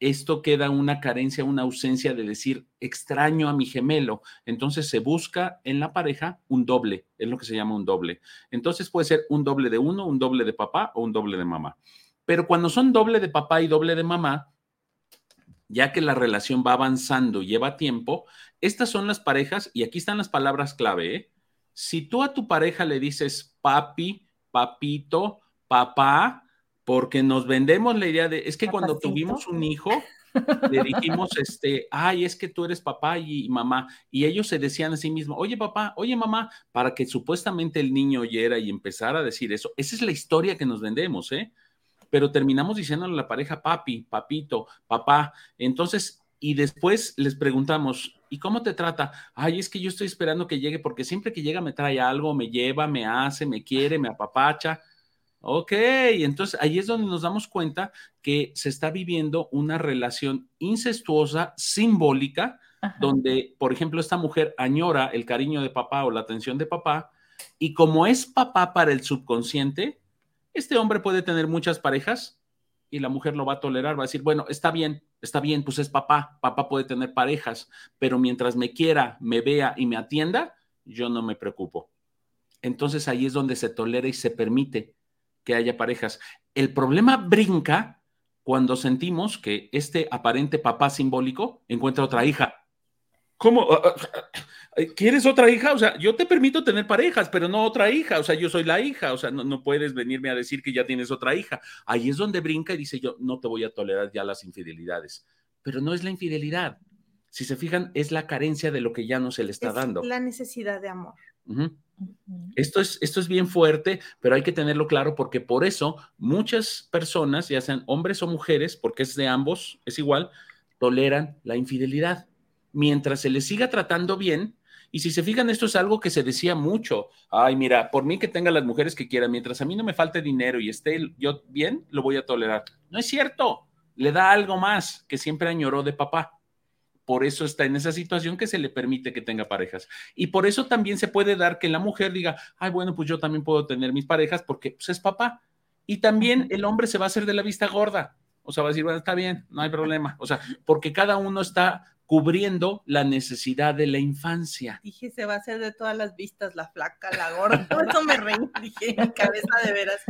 esto queda una carencia, una ausencia de decir extraño a mi gemelo. Entonces se busca en la pareja un doble, es lo que se llama un doble. Entonces puede ser un doble de uno, un doble de papá o un doble de mamá. Pero cuando son doble de papá y doble de mamá, ya que la relación va avanzando y lleva tiempo, estas son las parejas, y aquí están las palabras clave. ¿eh? Si tú a tu pareja le dices papi, papito, papá, porque nos vendemos la idea de, es que cuando tuvimos un hijo, le dijimos, este, ay, es que tú eres papá y mamá, y ellos se decían a sí mismos, oye papá, oye mamá, para que supuestamente el niño oyera y empezara a decir eso. Esa es la historia que nos vendemos, ¿eh? Pero terminamos diciéndole a la pareja papi, papito, papá. Entonces, y después les preguntamos, ¿y cómo te trata? Ay, es que yo estoy esperando que llegue porque siempre que llega me trae algo, me lleva, me hace, me quiere, me apapacha. Ok, entonces ahí es donde nos damos cuenta que se está viviendo una relación incestuosa, simbólica, donde, por ejemplo, esta mujer añora el cariño de papá o la atención de papá, Y como es papá para el subconsciente, este hombre puede tener muchas parejas y la mujer lo va a tolerar, va a decir, bueno, está bien, está bien, pues es papá, papá puede tener parejas, pero mientras me quiera, me vea y me atienda, yo no me preocupo. Entonces ahí es donde se tolera y se permite que haya parejas. El problema brinca cuando sentimos que este aparente papá simbólico encuentra otra hija. ¿Cómo? Ah, ah, ah, ¿Quieres otra hija? O sea, yo te permito tener parejas, pero no otra hija. O sea, yo soy la hija. O sea, no, puedes venirme a decir que ya tienes otra hija. Ahí es donde brinca y dice yo, no te voy a tolerar ya las infidelidades. Pero no es la infidelidad. Si se fijan, es la carencia de lo que ya no se le está es dando. La necesidad de amor. Esto es, esto es bien fuerte, pero hay que tenerlo claro porque por eso muchas personas, ya sean hombres o mujeres, porque es de ambos, es igual, toleran la infidelidad. Mientras se les siga tratando bien, y si se fijan, esto es algo que se decía mucho. Ay, mira, por mí que tenga las mujeres que quieran, mientras a mí no me falte dinero y esté yo bien, lo voy a tolerar. No es cierto. Le da algo más que siempre añoró de papá por eso está en esa situación que se le permite que tenga parejas. Y por eso también se puede dar que la mujer diga, ay, bueno, pues yo también puedo tener mis parejas porque pues, es papá. Y también el hombre se va a hacer de la vista gorda. O sea, va a decir, bueno, está bien, no hay problema. O sea, porque cada uno está cubriendo la necesidad de la infancia. Dije, se va a hacer de todas las vistas, la flaca, la gorda. Eso me reí, dije, mi cabeza de veras.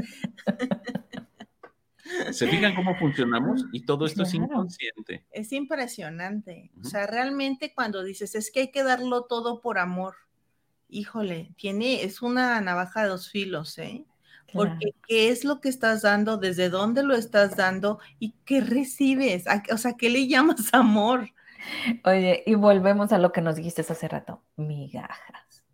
¿Se fijan cómo funcionamos? Y todo esto es inconsciente. Es impresionante. O sea, realmente cuando dices, es que hay que darlo todo por amor, híjole, tiene, es una navaja de dos filos, ¿eh? Porque qué es lo que estás dando, desde dónde lo estás dando y qué recibes, o sea, ¿qué le llamas amor? Oye, y volvemos a lo que nos dijiste hace rato, migajas.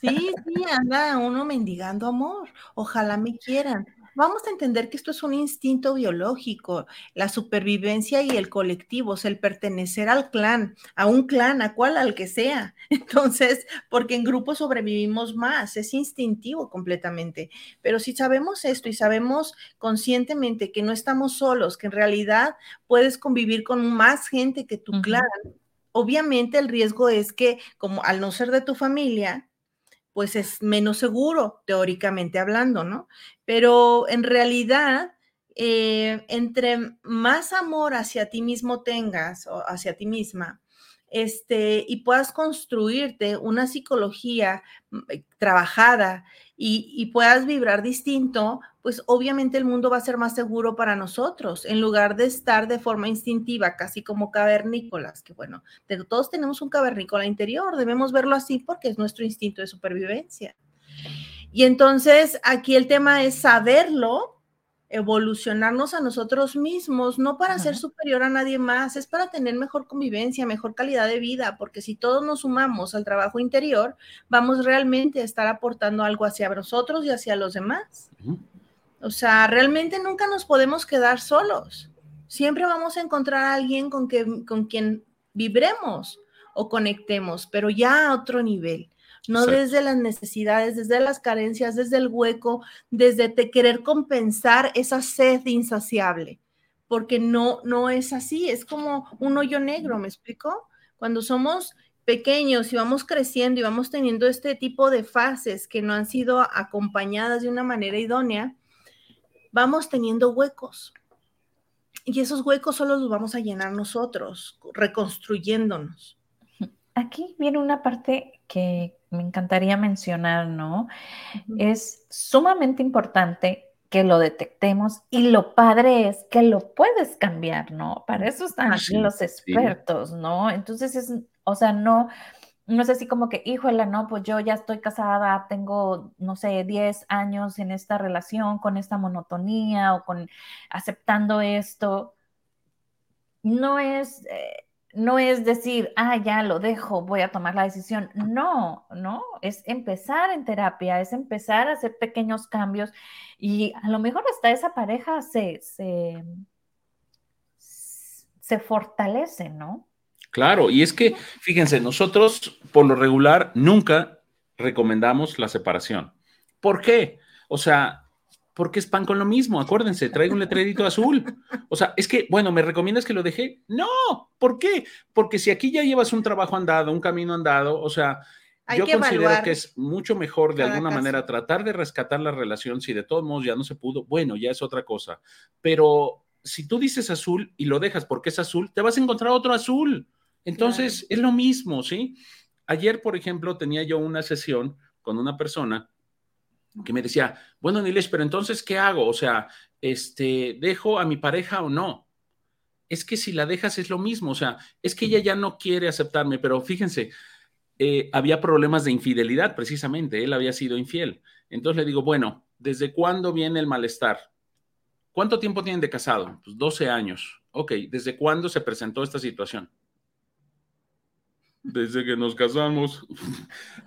Sí, sí, anda uno mendigando amor. Ojalá me quieran vamos a entender que esto es un instinto biológico, la supervivencia y el colectivo, o sea, el pertenecer al clan, a un clan, a cual, al que sea. Entonces, porque en grupo sobrevivimos más, es instintivo completamente. Pero si sabemos esto y sabemos conscientemente que no estamos solos, que en realidad puedes convivir con más gente que tu clan, obviamente el riesgo es que, como al no ser de tu familia, pues es menos seguro, teóricamente hablando, ¿no? Pero en realidad, eh, entre más amor hacia ti mismo tengas o hacia ti misma, este, y puedas construirte una psicología mm, eh, trabajada y, puedas vibrar distinto, pues obviamente el mundo va a ser más seguro para nosotros, en lugar de estar de forma instintiva, casi como cavernícolas, que bueno, todos tenemos un cavernícola interior, debemos verlo así porque es nuestro instinto de supervivencia. Y entonces aquí el tema es saberlo evolucionarnos a nosotros mismos, no para ser superior a nadie más, es para tener mejor convivencia, mejor calidad de vida, porque si todos nos sumamos al trabajo interior, vamos realmente a estar aportando algo hacia nosotros y hacia los demás. O sea, realmente nunca nos podemos quedar solos. Siempre vamos a encontrar a alguien con, que, con quien vibremos o conectemos, pero ya a otro nivel no desde las necesidades, desde las carencias, desde el hueco, desde querer compensar esa sed insaciable, porque no, no es así, es como un hoyo negro, ¿me explico? Cuando somos pequeños y vamos creciendo y vamos teniendo este tipo de fases que no han sido acompañadas de una manera idónea, vamos teniendo huecos. Y esos huecos solo los vamos a llenar nosotros, reconstruyéndonos. Aquí viene una parte que me encantaría mencionar, ¿no? Es sumamente importante que lo detectemos y lo padre es que lo puedes cambiar, ¿no? Para eso están los expertos, ¿no? Entonces es, o sea, no, no es así como que, híjole, no, pues yo ya estoy casada, tengo, no sé, 10 años en esta relación con esta monotonía o con aceptando esto. No es, eh, no es decir, ah, ya lo dejo, voy a tomar la decisión. No, no, es empezar en terapia, es empezar a hacer pequeños cambios y a lo mejor hasta esa pareja se, se, se fortalece, ¿no? Claro, y es que, fíjense, nosotros por lo regular nunca recomendamos la separación. ¿Por qué? O sea, porque es pan con lo mismo. Acuérdense, traigo un letrerito azul. O sea, es que, bueno, ¿me recomiendas que lo deje? No, ¿por qué? Porque si aquí ya llevas un trabajo andado, un camino andado, o sea, yo considero que es mucho mejor de alguna manera tratar de rescatar la relación. Si de todos modos ya no se pudo, bueno, ya es otra cosa. Pero si tú dices azul y lo dejas porque es azul, te vas a encontrar otro azul. Entonces es lo mismo, ¿sí? Ayer, por ejemplo, tenía yo una sesión con una persona que me decía, bueno, Niles, pero entonces, ¿qué hago? O sea, este, ¿dejo a mi pareja o no? Es que si la dejas es lo mismo, o sea, es que ella ya no quiere aceptarme, pero fíjense, eh, había problemas de infidelidad precisamente, él había sido infiel. Entonces le digo, bueno, ¿desde cuándo viene el malestar? ¿Cuánto tiempo tienen de casado? Pues 12 años. Ok, ¿desde cuándo se presentó esta situación? Desde que nos casamos.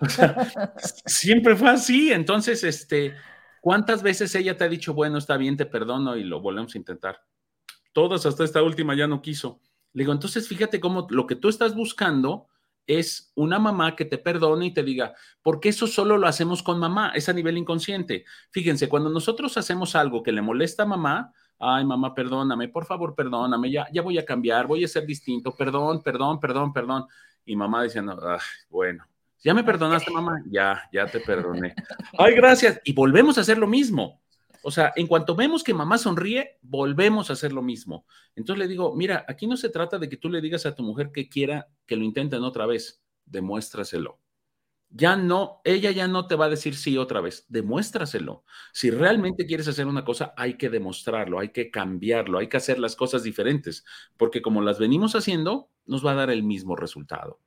siempre fue así. Entonces, este, ¿cuántas veces ella te ha dicho, bueno, está bien, te perdono y lo volvemos a intentar? Todas hasta esta última ya no quiso. Le digo, entonces fíjate cómo lo que tú estás buscando es una mamá que te perdone y te diga, porque eso solo lo hacemos con mamá, es a nivel inconsciente. Fíjense, cuando nosotros hacemos algo que le molesta a mamá, ay mamá, perdóname, por favor, perdóname, ya, ya voy a cambiar, voy a ser distinto, perdón, perdón, perdón, perdón. Y mamá diciendo, ay, bueno, ¿ya me perdonaste mamá? Ya, ya te perdoné. Ay, gracias. Y volvemos a hacer lo mismo. O sea, en cuanto vemos que mamá sonríe, volvemos a hacer lo mismo. Entonces le digo, mira, aquí no se trata de que tú le digas a tu mujer que quiera que lo intenten otra vez, demuéstraselo. Ya no, ella ya no te va a decir sí otra vez, demuéstraselo. Si realmente quieres hacer una cosa, hay que demostrarlo, hay que cambiarlo, hay que hacer las cosas diferentes, porque como las venimos haciendo, nos va a dar el mismo resultado.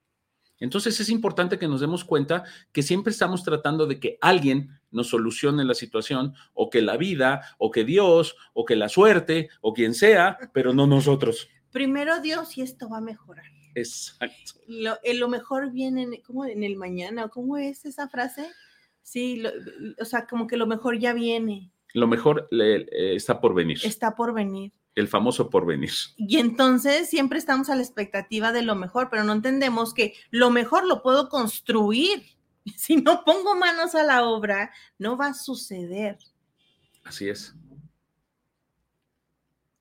Entonces es importante que nos demos cuenta que siempre estamos tratando de que alguien nos solucione la situación o que la vida o que Dios o que la suerte o quien sea, pero no nosotros. Primero Dios y esto va a mejorar. Exacto. Lo, lo mejor viene en, como en el mañana, ¿cómo es esa frase? Sí, o sea, como que lo mejor ya viene. Lo mejor le, está por venir. Está por venir el famoso porvenir. Y entonces siempre estamos a la expectativa de lo mejor, pero no entendemos que lo mejor lo puedo construir. Si no pongo manos a la obra, no va a suceder. Así es.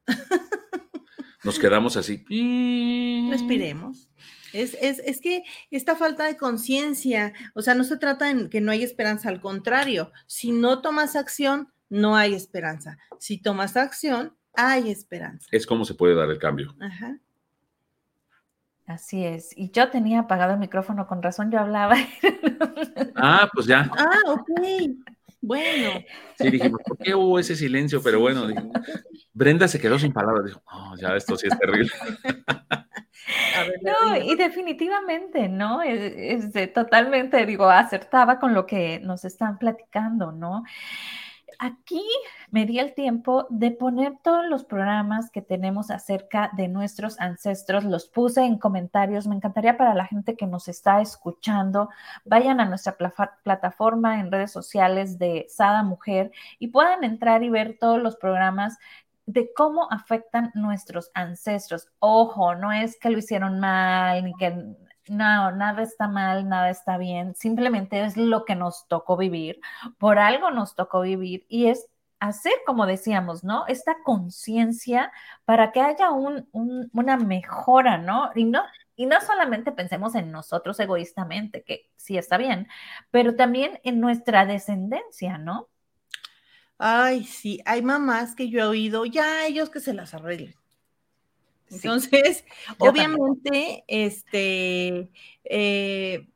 Nos quedamos así. Respiremos. Es, es, es, que esta falta de conciencia, o sea, no se trata de que no hay esperanza, al contrario, si no tomas acción, no hay esperanza. Si tomas acción, hay esperanza. Es como se puede dar el cambio. Ajá. Así es. Y yo tenía apagado el micrófono, con razón yo hablaba. Ah, pues ya. Ah, ok. Bueno. Sí, dijimos, ¿por qué hubo ese silencio? Pero bueno, Brenda se quedó sin palabras. Dijo, oh, ya, esto sí es terrible. no, y definitivamente, ¿no? Es, totalmente, digo, acertaba con lo que nos están platicando, ¿no? Aquí me di el tiempo de poner todos los programas que tenemos acerca de nuestros ancestros, los puse en comentarios, me encantaría para la gente que nos está escuchando, vayan a nuestra plataforma en redes sociales de Sada Mujer y puedan entrar y ver todos los programas de cómo afectan nuestros ancestros. Ojo, no es que lo hicieron mal, ni que no, nada está mal, nada está bien, simplemente es lo que nos tocó vivir, por algo nos tocó vivir y es hacer, como decíamos, ¿no? Esta conciencia para que haya una mejora, ¿no? Y no y no solamente pensemos en nosotros egoístamente, que sí está bien, pero también en nuestra descendencia, ¿no? Ay, sí, hay mamás que yo he oído, ya ellos que se las arreglen. Entonces, obviamente, este, eh,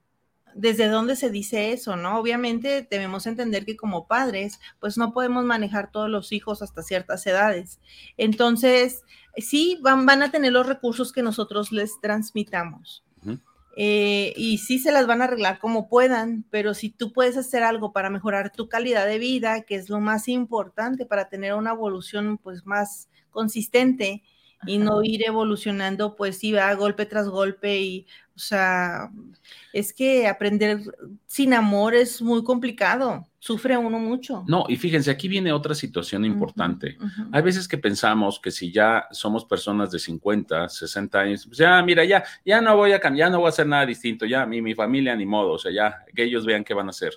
¿desde dónde se dice eso, no? Obviamente debemos entender que como padres, pues no podemos manejar todos los hijos hasta ciertas edades. Entonces, sí, van, van a tener los recursos que nosotros les transmitamos. Eh, y sí se las van a arreglar como puedan, pero si tú puedes hacer algo para mejorar tu calidad de vida, que es lo más importante para tener una evolución pues más consistente, y no ir evolucionando, pues sí, va golpe tras golpe y, o sea, es que aprender sin amor es muy complicado, sufre uno mucho. No, y fíjense, aquí viene otra situación importante. Hay veces que pensamos que si ya somos personas de 50, 60 años, pues ya, mira, ya, ya no voy a cambiar, ya no voy a hacer nada distinto, ya, mi, mi familia ni modo, o sea, ya, que ellos vean qué van a hacer.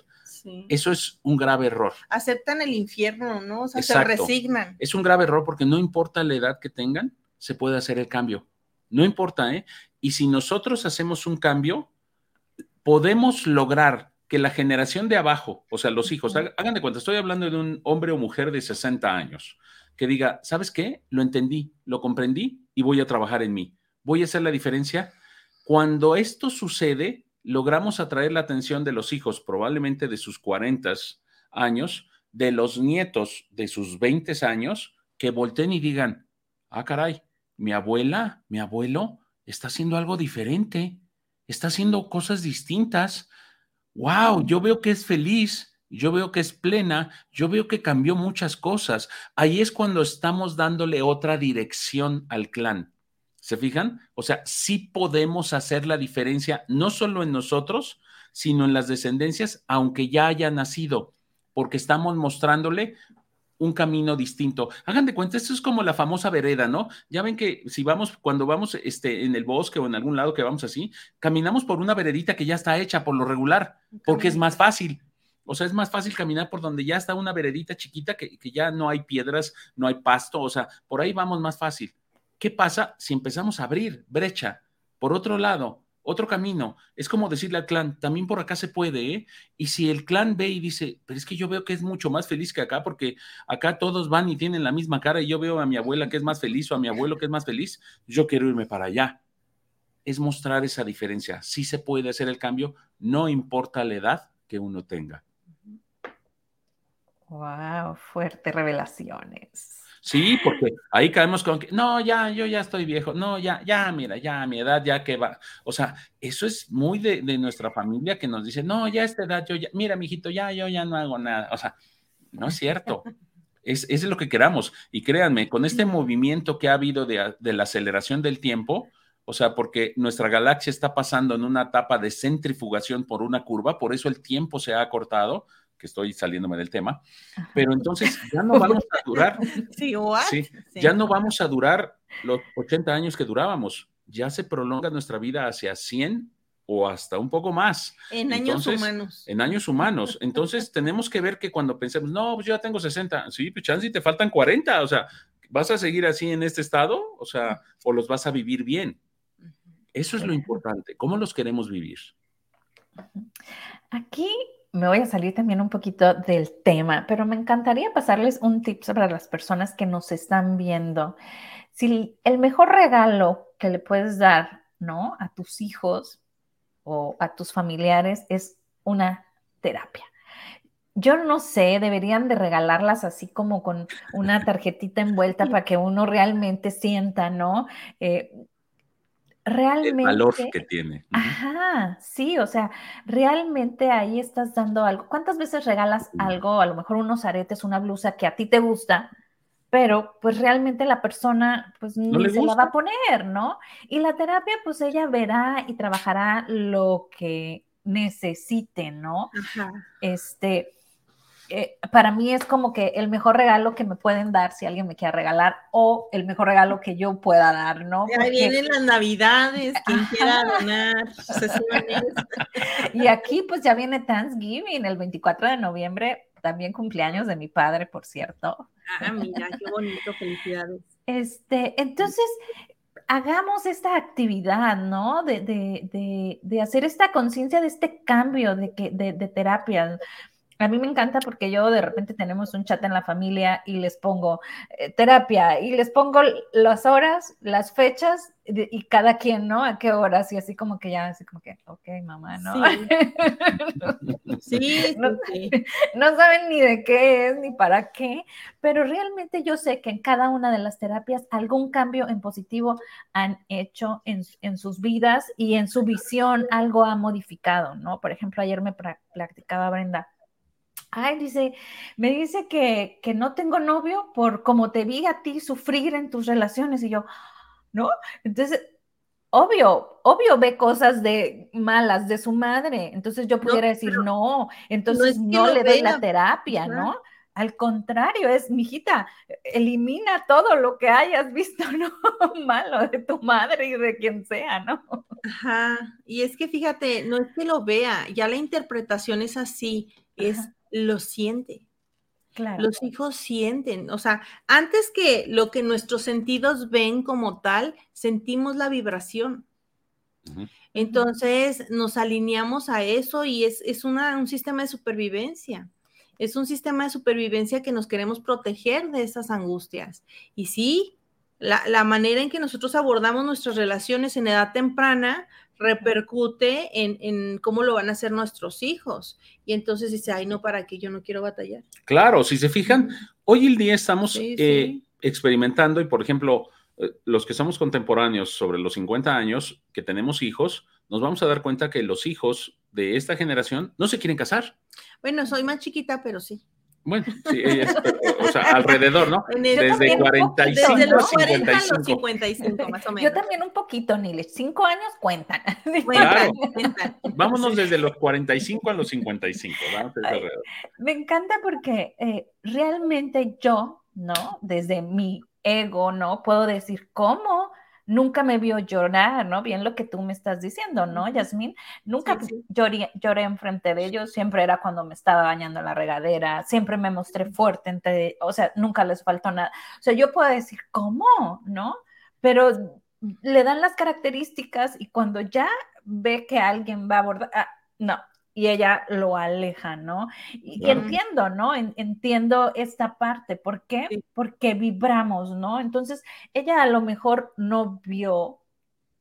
Eso es un grave error. Aceptan el infierno, ¿no? O sea, se resignan. Es un grave error porque no importa la edad que tengan, se puede hacer el cambio. No importa, ¿eh? Y si nosotros hacemos un cambio, podemos lograr que la generación de abajo, o sea, los hijos, hagan de cuenta, estoy hablando de un hombre o mujer de 60 años, que diga, ¿sabes qué? Lo entendí, lo comprendí y voy a trabajar en mí. Voy a hacer la diferencia. Cuando esto sucede, logramos atraer la atención de los hijos, probablemente de sus 40 años, de los nietos de sus 20 años, que volteen y digan, ah, caray, mi abuela, mi abuelo está haciendo algo diferente, está haciendo cosas distintas. Wow, yo veo que es feliz, yo veo que es plena, yo veo que cambió muchas cosas. Ahí es cuando estamos dándole otra dirección al clan. ¿Se fijan? O sea, sí podemos hacer la diferencia, no solo en nosotros, sino en las descendencias, aunque ya haya nacido, porque estamos mostrándole un camino distinto. Hagan de cuenta, esto es como la famosa vereda, ¿no? Ya ven que si vamos, cuando vamos este, en el bosque o en algún lado que vamos así, caminamos por una veredita que ya está hecha por lo regular, porque es más fácil. O sea, es más fácil caminar por donde ya está una veredita chiquita que, que ya no hay piedras, no hay pasto, o sea, por ahí vamos más fácil. ¿Qué pasa si empezamos a abrir brecha por otro lado? Otro camino. Es como decirle al clan, también por acá se puede, ¿eh? Y si el clan ve y dice, pero es que yo veo que es mucho más feliz que acá, porque acá todos van y tienen la misma cara y yo veo a mi abuela que es más feliz o a mi abuelo que es más feliz, yo quiero irme para allá. Es mostrar esa diferencia. Sí se puede hacer el cambio, no importa la edad que uno tenga. Wow, fuertes revelaciones. Sí, porque ahí caemos con que, no, ya, yo ya estoy viejo, no, ya, ya, mira, ya, mi edad, ya que va. O sea, eso es muy de, nuestra familia que nos dice, no, ya esta edad, yo ya, mira, mijito, ya, yo ya no hago nada. O sea, no es cierto. Es, es lo que queramos. Y créanme, con este movimiento que ha habido de, de la aceleración del tiempo, o sea, porque nuestra galaxia está pasando en una etapa de centrifugación por una curva, por eso el tiempo se ha acortado que estoy saliéndome del tema, pero entonces ya no vamos a durar, sí, ya no vamos a durar los 80 años que durábamos, ya se prolonga nuestra vida hacia 100 o hasta un poco más. En años humanos. En años humanos. Entonces tenemos que ver que cuando pensemos, no, pues yo ya tengo 60, sí, pues chance te faltan 40, o sea, ¿vas a seguir así en este estado? O sea, o los vas a vivir bien. Eso es lo importante, ¿cómo los queremos vivir? Aquí me voy a salir también un poquito del tema, pero me encantaría pasarles un tip para las personas que nos están viendo. Si el mejor regalo que le puedes dar, ¿no? A tus hijos o a tus familiares es una terapia. Yo no sé, deberían de regalarlas así como con una tarjetita envuelta para que uno realmente sienta, ¿no? Eh, realmente. El valor que tiene. Ajá, sí, o sea, realmente ahí estás dando algo. ¿Cuántas veces regalas algo, a lo mejor unos aretes, una blusa que a ti te gusta, pero pues realmente la persona pues no ni se la va a poner, ¿no? Y la terapia pues ella verá y trabajará lo que necesite, ¿no? Ajá. Este, eh, para mí es como que el mejor regalo que me pueden dar si alguien me quiere regalar o el mejor regalo que yo pueda dar, ¿no? Ya vienen las navidades, quien quiera donar. y aquí pues ya viene Thanksgiving, el 24 de noviembre, también cumpleaños de mi padre, por cierto. Ah, mira, qué bonito, felicidades. Este, entonces, hagamos esta actividad, ¿no? De, de, de, hacer esta conciencia de este cambio de, que, de, terapia. A mí me encanta porque yo de repente tenemos un chat en la familia y les pongo eh, terapia y les pongo las horas, las fechas y cada quien, ¿no? A qué horas y así como que ya, así como que, ok, mamá, ¿no? Sí, no, no saben ni de qué es ni para qué, pero realmente yo sé que en cada una de las terapias algún cambio en positivo han hecho en, en sus vidas y en su visión algo ha modificado, ¿no? Por ejemplo, ayer me platicaba Brenda Ay, dice, me dice que, que, no tengo novio por como te vi a ti sufrir en tus relaciones. Y yo, ¿no? Entonces, obvio, obvio ve cosas de malas de su madre. Entonces yo pudiera decir, no, entonces no, le doy la terapia, ¿no? Al contrario, es, mijita, elimina todo lo que hayas visto, ¿no? Malo de tu madre y de quien sea, ¿no? Ajá, y es que fíjate, no es que lo vea, ya la interpretación es así, es lo siente. Claro. Los hijos sienten, o sea, antes que lo que nuestros sentidos ven como tal, sentimos la vibración. Entonces nos alineamos a eso y es, es un sistema de supervivencia. Es un sistema de supervivencia que nos queremos proteger de esas angustias. Y sí, la, la manera en que nosotros abordamos nuestras relaciones en edad temprana repercute en, cómo lo van a hacer nuestros hijos. Y entonces dice, ay, no, ¿para qué? Yo no quiero batallar. Claro, si se fijan, hoy el día estamos eh, experimentando y, por ejemplo, eh, los que somos contemporáneos sobre los 50 años, que tenemos hijos, nos vamos a dar cuenta que los hijos de esta generación no se quieren casar. Bueno, soy más chiquita, pero sí. Bueno, sí, o sea, alrededor, ¿no? Desde 45 desde los 40 a los 55, más o menos. Yo también un poquito, Nile. Cinco años cuentan. Claro. Vámonos desde los 45 a los 55. me encanta porque eh, realmente yo, ¿no? Desde mi ego, ¿no? Puedo decir, ¿cómo? Nunca me vio llorar, ¿no? Bien lo que tú me estás diciendo, ¿no, Yasmín? Nunca Lloré, lloré enfrente de ellos, siempre era cuando me estaba bañando la regadera, siempre me mostré fuerte, entre, o sea, nunca les faltó nada. O sea, yo puedo decir, ¿cómo? ¿No? Pero le dan las características y cuando ya ve que alguien va a abordar, ah, no, y ella lo aleja, ¿no? Y, entiendo, ¿no? entiendo esta parte. ¿Por qué? Porque vibramos, ¿no? Entonces, ella a lo mejor no vio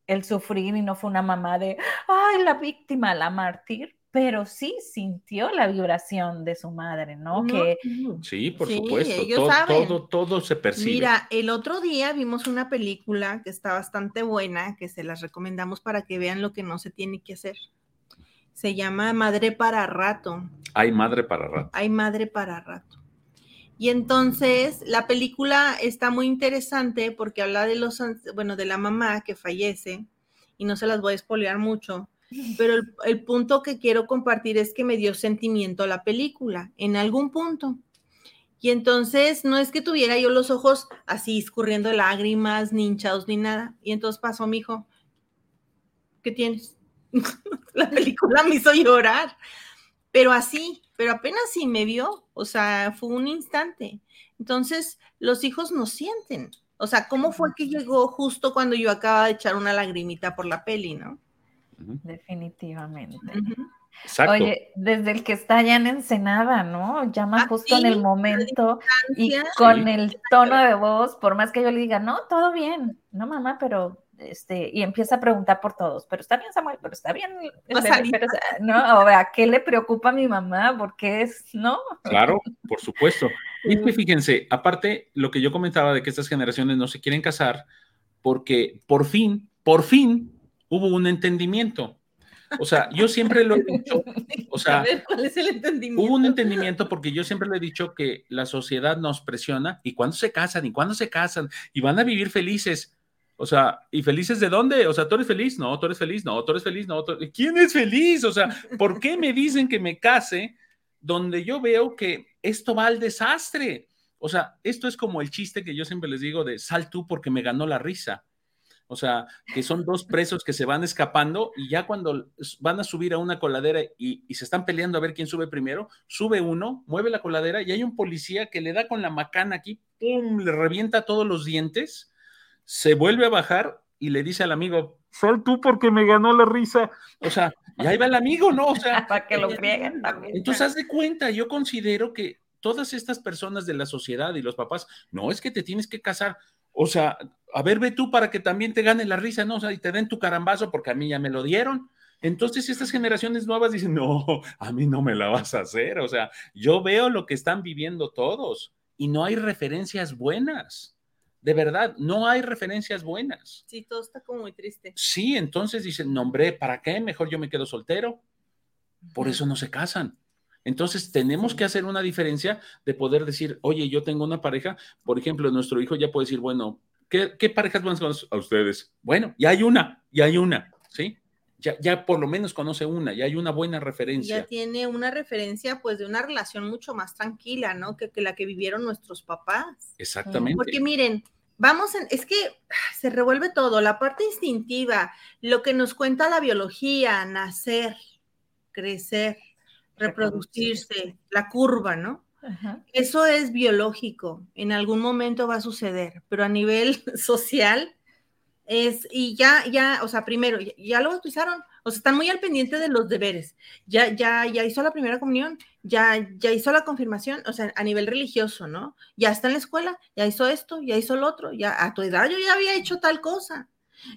el sufrir y no fue una mamá de, ay, la víctima, la mártir, pero sí sintió la vibración de su madre, ¿no? Que... Sí, por supuesto, todo, todo, todo, se percibe. Mira, el otro día vimos una película que está bastante buena, que se las recomendamos para que vean lo que no se tiene que hacer. Se llama Madre para Rato. Hay Madre para Rato. Hay Madre para Rato. Y entonces la película está muy interesante porque habla de los, bueno, de la mamá que fallece y no se las voy a espolear mucho, pero el, el, punto que quiero compartir es que me dio sentimiento la película en algún punto. Y entonces no es que tuviera yo los ojos así escurriendo lágrimas, ni hinchados, ni nada. Y entonces pasó mi hijo, ¿qué tienes? la película me hizo llorar, pero así, pero apenas si me vio, o sea, fue un instante. Entonces, los hijos no sienten. O sea, ¿cómo fue que llegó justo cuando yo acaba de echar una lagrimita por la peli, no? Definitivamente. Oye, desde el que está allá en Ensenada, ¿no? Llama ah, justo en el momento y con el tono de voz, por más que yo le diga, no, todo bien, no mamá, pero este, y empieza a preguntar por todos, pero está bien Samuel, pero está bien, ¿no? O sea, ¿qué le preocupa a mi mamá? Porque es, ¿no? Claro, por supuesto. Y fíjense, aparte, lo que yo comentaba de que estas generaciones no se quieren casar, porque por fin, por fin, hubo un entendimiento. O sea, yo siempre lo he dicho, o sea, ¿cuál es el entendimiento? Hubo un entendimiento porque yo siempre le he dicho que la sociedad nos presiona y cuándo se casan y cuándo se casan y van a vivir felices. O sea, ¿y felices de dónde? O sea, ¿tú eres feliz? No, tú eres feliz, no, tú eres feliz, no. ¿Quién es feliz? O sea, ¿por qué me dicen que me case donde yo veo que esto va al desastre? O sea, esto es como el chiste que yo siempre les digo de sal tú porque me ganó la risa. O sea, que son dos presos que se van escapando y ya cuando van a subir a una coladera y, y, se están peleando a ver quién sube primero, sube uno, mueve la coladera y hay un policía que le da con la macana aquí, ¡pum!, le revienta todos los dientes se vuelve a bajar y le dice al amigo, sal tú porque me ganó la risa. O sea, y ahí va el amigo, ¿no? O sea, para que lo frieguen también. Entonces, haz de cuenta, yo considero que todas estas personas de la sociedad y los papás, no es que te tienes que casar. O sea, a ver, ve tú para que también te gane la risa, ¿no? O sea, y te den tu carambazo porque a mí ya me lo dieron. Entonces, estas generaciones nuevas dicen, no, a mí no me la vas a hacer. O sea, yo veo lo que están viviendo todos y no hay referencias buenas. De verdad, no hay referencias buenas. Sí, todo está como muy triste. Sí, entonces dicen, no, hombre, ¿para qué? Mejor yo me quedo soltero. Por eso no se casan. Entonces tenemos que hacer una diferencia de poder decir, oye, yo tengo una pareja, por ejemplo, nuestro hijo ya puede decir, bueno, ¿qué, qué parejas van a ustedes? Bueno, ya hay una, ya hay una, ¿sí? Ya, ya, por lo menos conoce una, ya hay una buena referencia. Ya tiene una referencia pues de una relación mucho más tranquila, ¿no? Que, que la que vivieron nuestros papás. Exactamente. Porque miren, vamos, en, es que se revuelve todo, la parte instintiva, lo que nos cuenta la biología, nacer, crecer, reproducirse, la curva, ¿no? Eso es biológico, en algún momento va a suceder, pero a nivel social Es, y ya, ya, o sea, primero, ya, lo bautizaron, o sea, están muy al pendiente de los deberes. Ya, ya, ya hizo la primera comunión, ya, ya hizo la confirmación, o sea, a nivel religioso, ¿no? Ya está en la escuela, ya hizo esto, ya hizo lo otro, ya a tu edad yo ya había hecho tal cosa.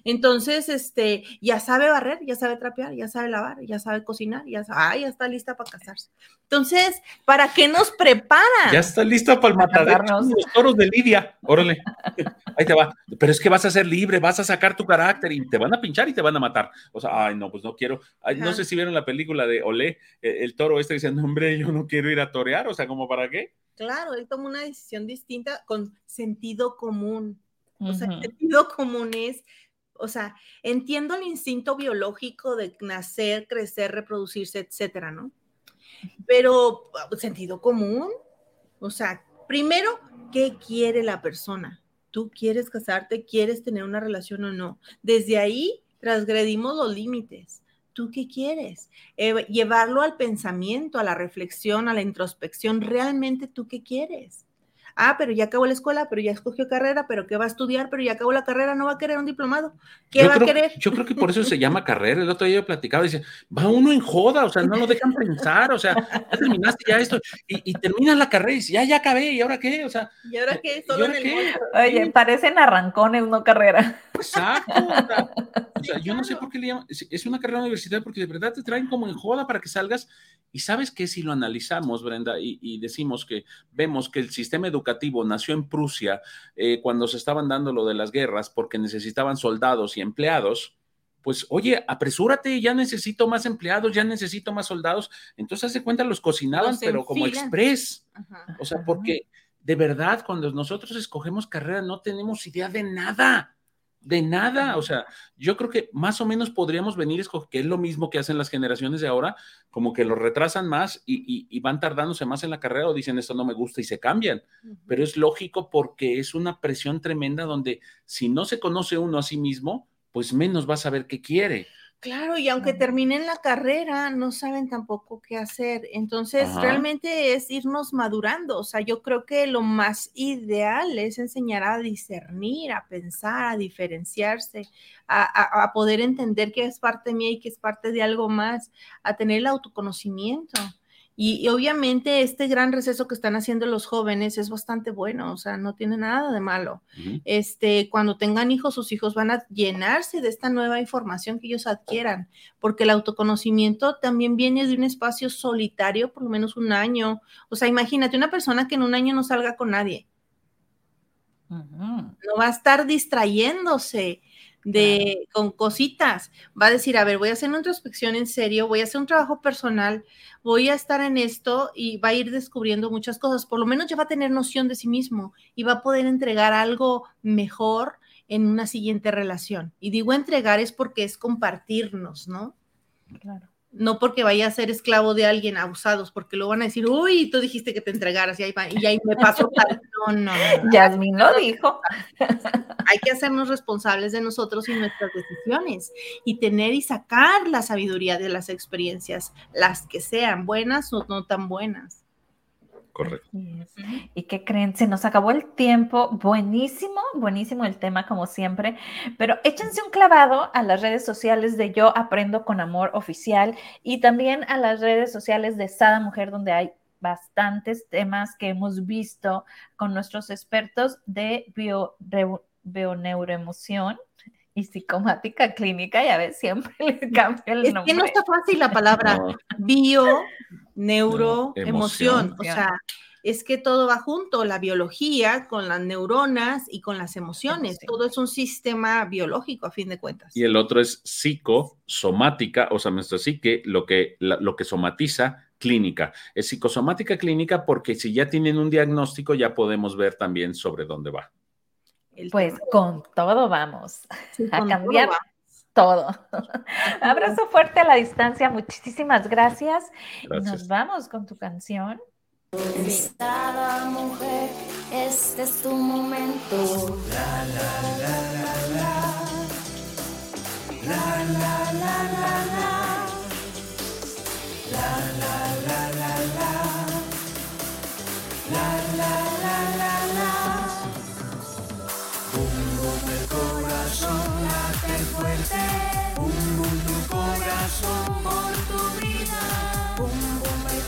Entonces, este, ya sabe barrer, ya sabe trapear, ya sabe lavar, ya sabe cocinar, ya, sabe, ya está lista para casarse. Entonces, ¿para qué nos preparan? Ya está lista para el matadero los toros de Lidia. Órale, ahí te va. Pero es que vas a ser libre, vas a sacar tu carácter y te van a pinchar y te van a matar. O sea, ay, no, pues no quiero. no sé si vieron la película de Olé, eh, el, toro este diciendo, hombre, yo no quiero ir a torear. O sea, ¿como para qué? Claro, él tomó una decisión distinta con sentido común. O sea, sentido común es o sea, entiendo el instinto biológico de nacer, crecer, reproducirse, etcétera, ¿no? Pero sentido común, o sea, primero, ¿qué quiere la persona? ¿Tú quieres casarte? ¿Quieres tener una relación o no? Desde ahí transgredimos los límites. ¿Tú qué quieres? Eh, llevarlo al pensamiento, a la reflexión, a la introspección. ¿Realmente tú qué quieres? Ah, pero ya acabó la escuela, pero ya escogió carrera, pero ¿qué va a estudiar? Pero ya acabó la carrera, no va a querer un diplomado. ¿Qué va a querer? Yo creo que por eso se llama carrera. El otro día yo platicaba, dice, va uno en joda, o sea, no lo dejan pensar, o sea, ya terminaste ya esto, y, terminas la carrera y dices, ya, ya acabé, ¿y ahora qué? O sea, ¿y ahora qué? Solo en el Oye, parecen arrancones, no carrera. Exacto. O sea, yo no sé por qué le llaman, es una carrera universitaria porque de verdad te traen como en joda para que salgas y sabes que si lo analizamos, Brenda, y, decimos que vemos que el sistema educativo nació en Prusia eh, cuando se estaban dando lo de las guerras porque necesitaban soldados y empleados, pues oye, apresúrate, ya necesito más empleados, ya necesito más soldados. Entonces, hace cuenta, los cocinaban, pero como express. O sea, porque de verdad, cuando nosotros escogemos carrera, no tenemos idea de nada de nada. O sea, yo creo que más o menos podríamos venir, que es lo mismo que hacen las generaciones de ahora, como que lo retrasan más y, van tardándose más en la carrera o dicen esto no me gusta y se cambian. Pero es lógico porque es una presión tremenda donde si no se conoce uno a sí mismo, pues menos va a saber qué quiere. Claro, y aunque terminen la carrera, no saben tampoco qué hacer. Entonces, realmente es irnos madurando. O sea, yo creo que lo más ideal es enseñar a discernir, a pensar, a diferenciarse, a, a poder entender qué es parte mía y qué es parte de algo más, a tener el autoconocimiento. Y, obviamente este gran receso que están haciendo los jóvenes es bastante bueno, o sea, no tiene nada de malo. Este, cuando tengan hijos, sus hijos van a llenarse de esta nueva información que ellos adquieran, porque el autoconocimiento también viene de un espacio solitario, por lo menos un año. O sea, imagínate una persona que en un año no salga con nadie. No va a estar distrayéndose de con cositas. Va a decir, a ver, voy a hacer una introspección en serio, voy a hacer un trabajo personal, voy a estar en esto y va a ir descubriendo muchas cosas. Por lo menos ya va a tener noción de sí mismo y va a poder entregar algo mejor en una siguiente relación. Y digo entregar es porque es compartirnos, ¿no? Claro no porque vaya a ser esclavo de alguien abusados, porque lo van a decir, uy, tú dijiste que te entregaras y ahí, y ahí me pasó tal. No, no, no. Yasmin lo dijo. Hay que hacernos responsables de nosotros y nuestras decisiones y tener y sacar la sabiduría de las experiencias, las que sean buenas o no tan buenas. Correcto. ¿Y qué creen? Se nos acabó el tiempo. Buenísimo, buenísimo el tema como siempre. Pero échense un clavado a las redes sociales de Yo Aprendo con Amor Oficial y también a las redes sociales de Sada Mujer, donde hay bastantes temas que hemos visto con nuestros expertos de bio, bioneuroemoción y psicomática clínica, ya ves, siempre le cambio el nombre. Es que no está fácil la palabra bio, neuro, emoción. O sea, es que todo va junto, la biología con las neuronas y con las emociones. Todo es un sistema biológico a fin de cuentas. Y el otro es psicosomática, o sea, nuestra psique, lo que, lo que somatiza clínica. Es psicosomática clínica porque si ya tienen un diagnóstico ya podemos ver también sobre dónde va el pues tiempo. con todo vamos sí, a cambiar todo. Todo. Abrazo fuerte a la distancia, muchísimas gracias. gracias. Nos vamos con tu canción. Estada mujer, este es tu momento. La la la la la. La la la la la. La la la. 穿过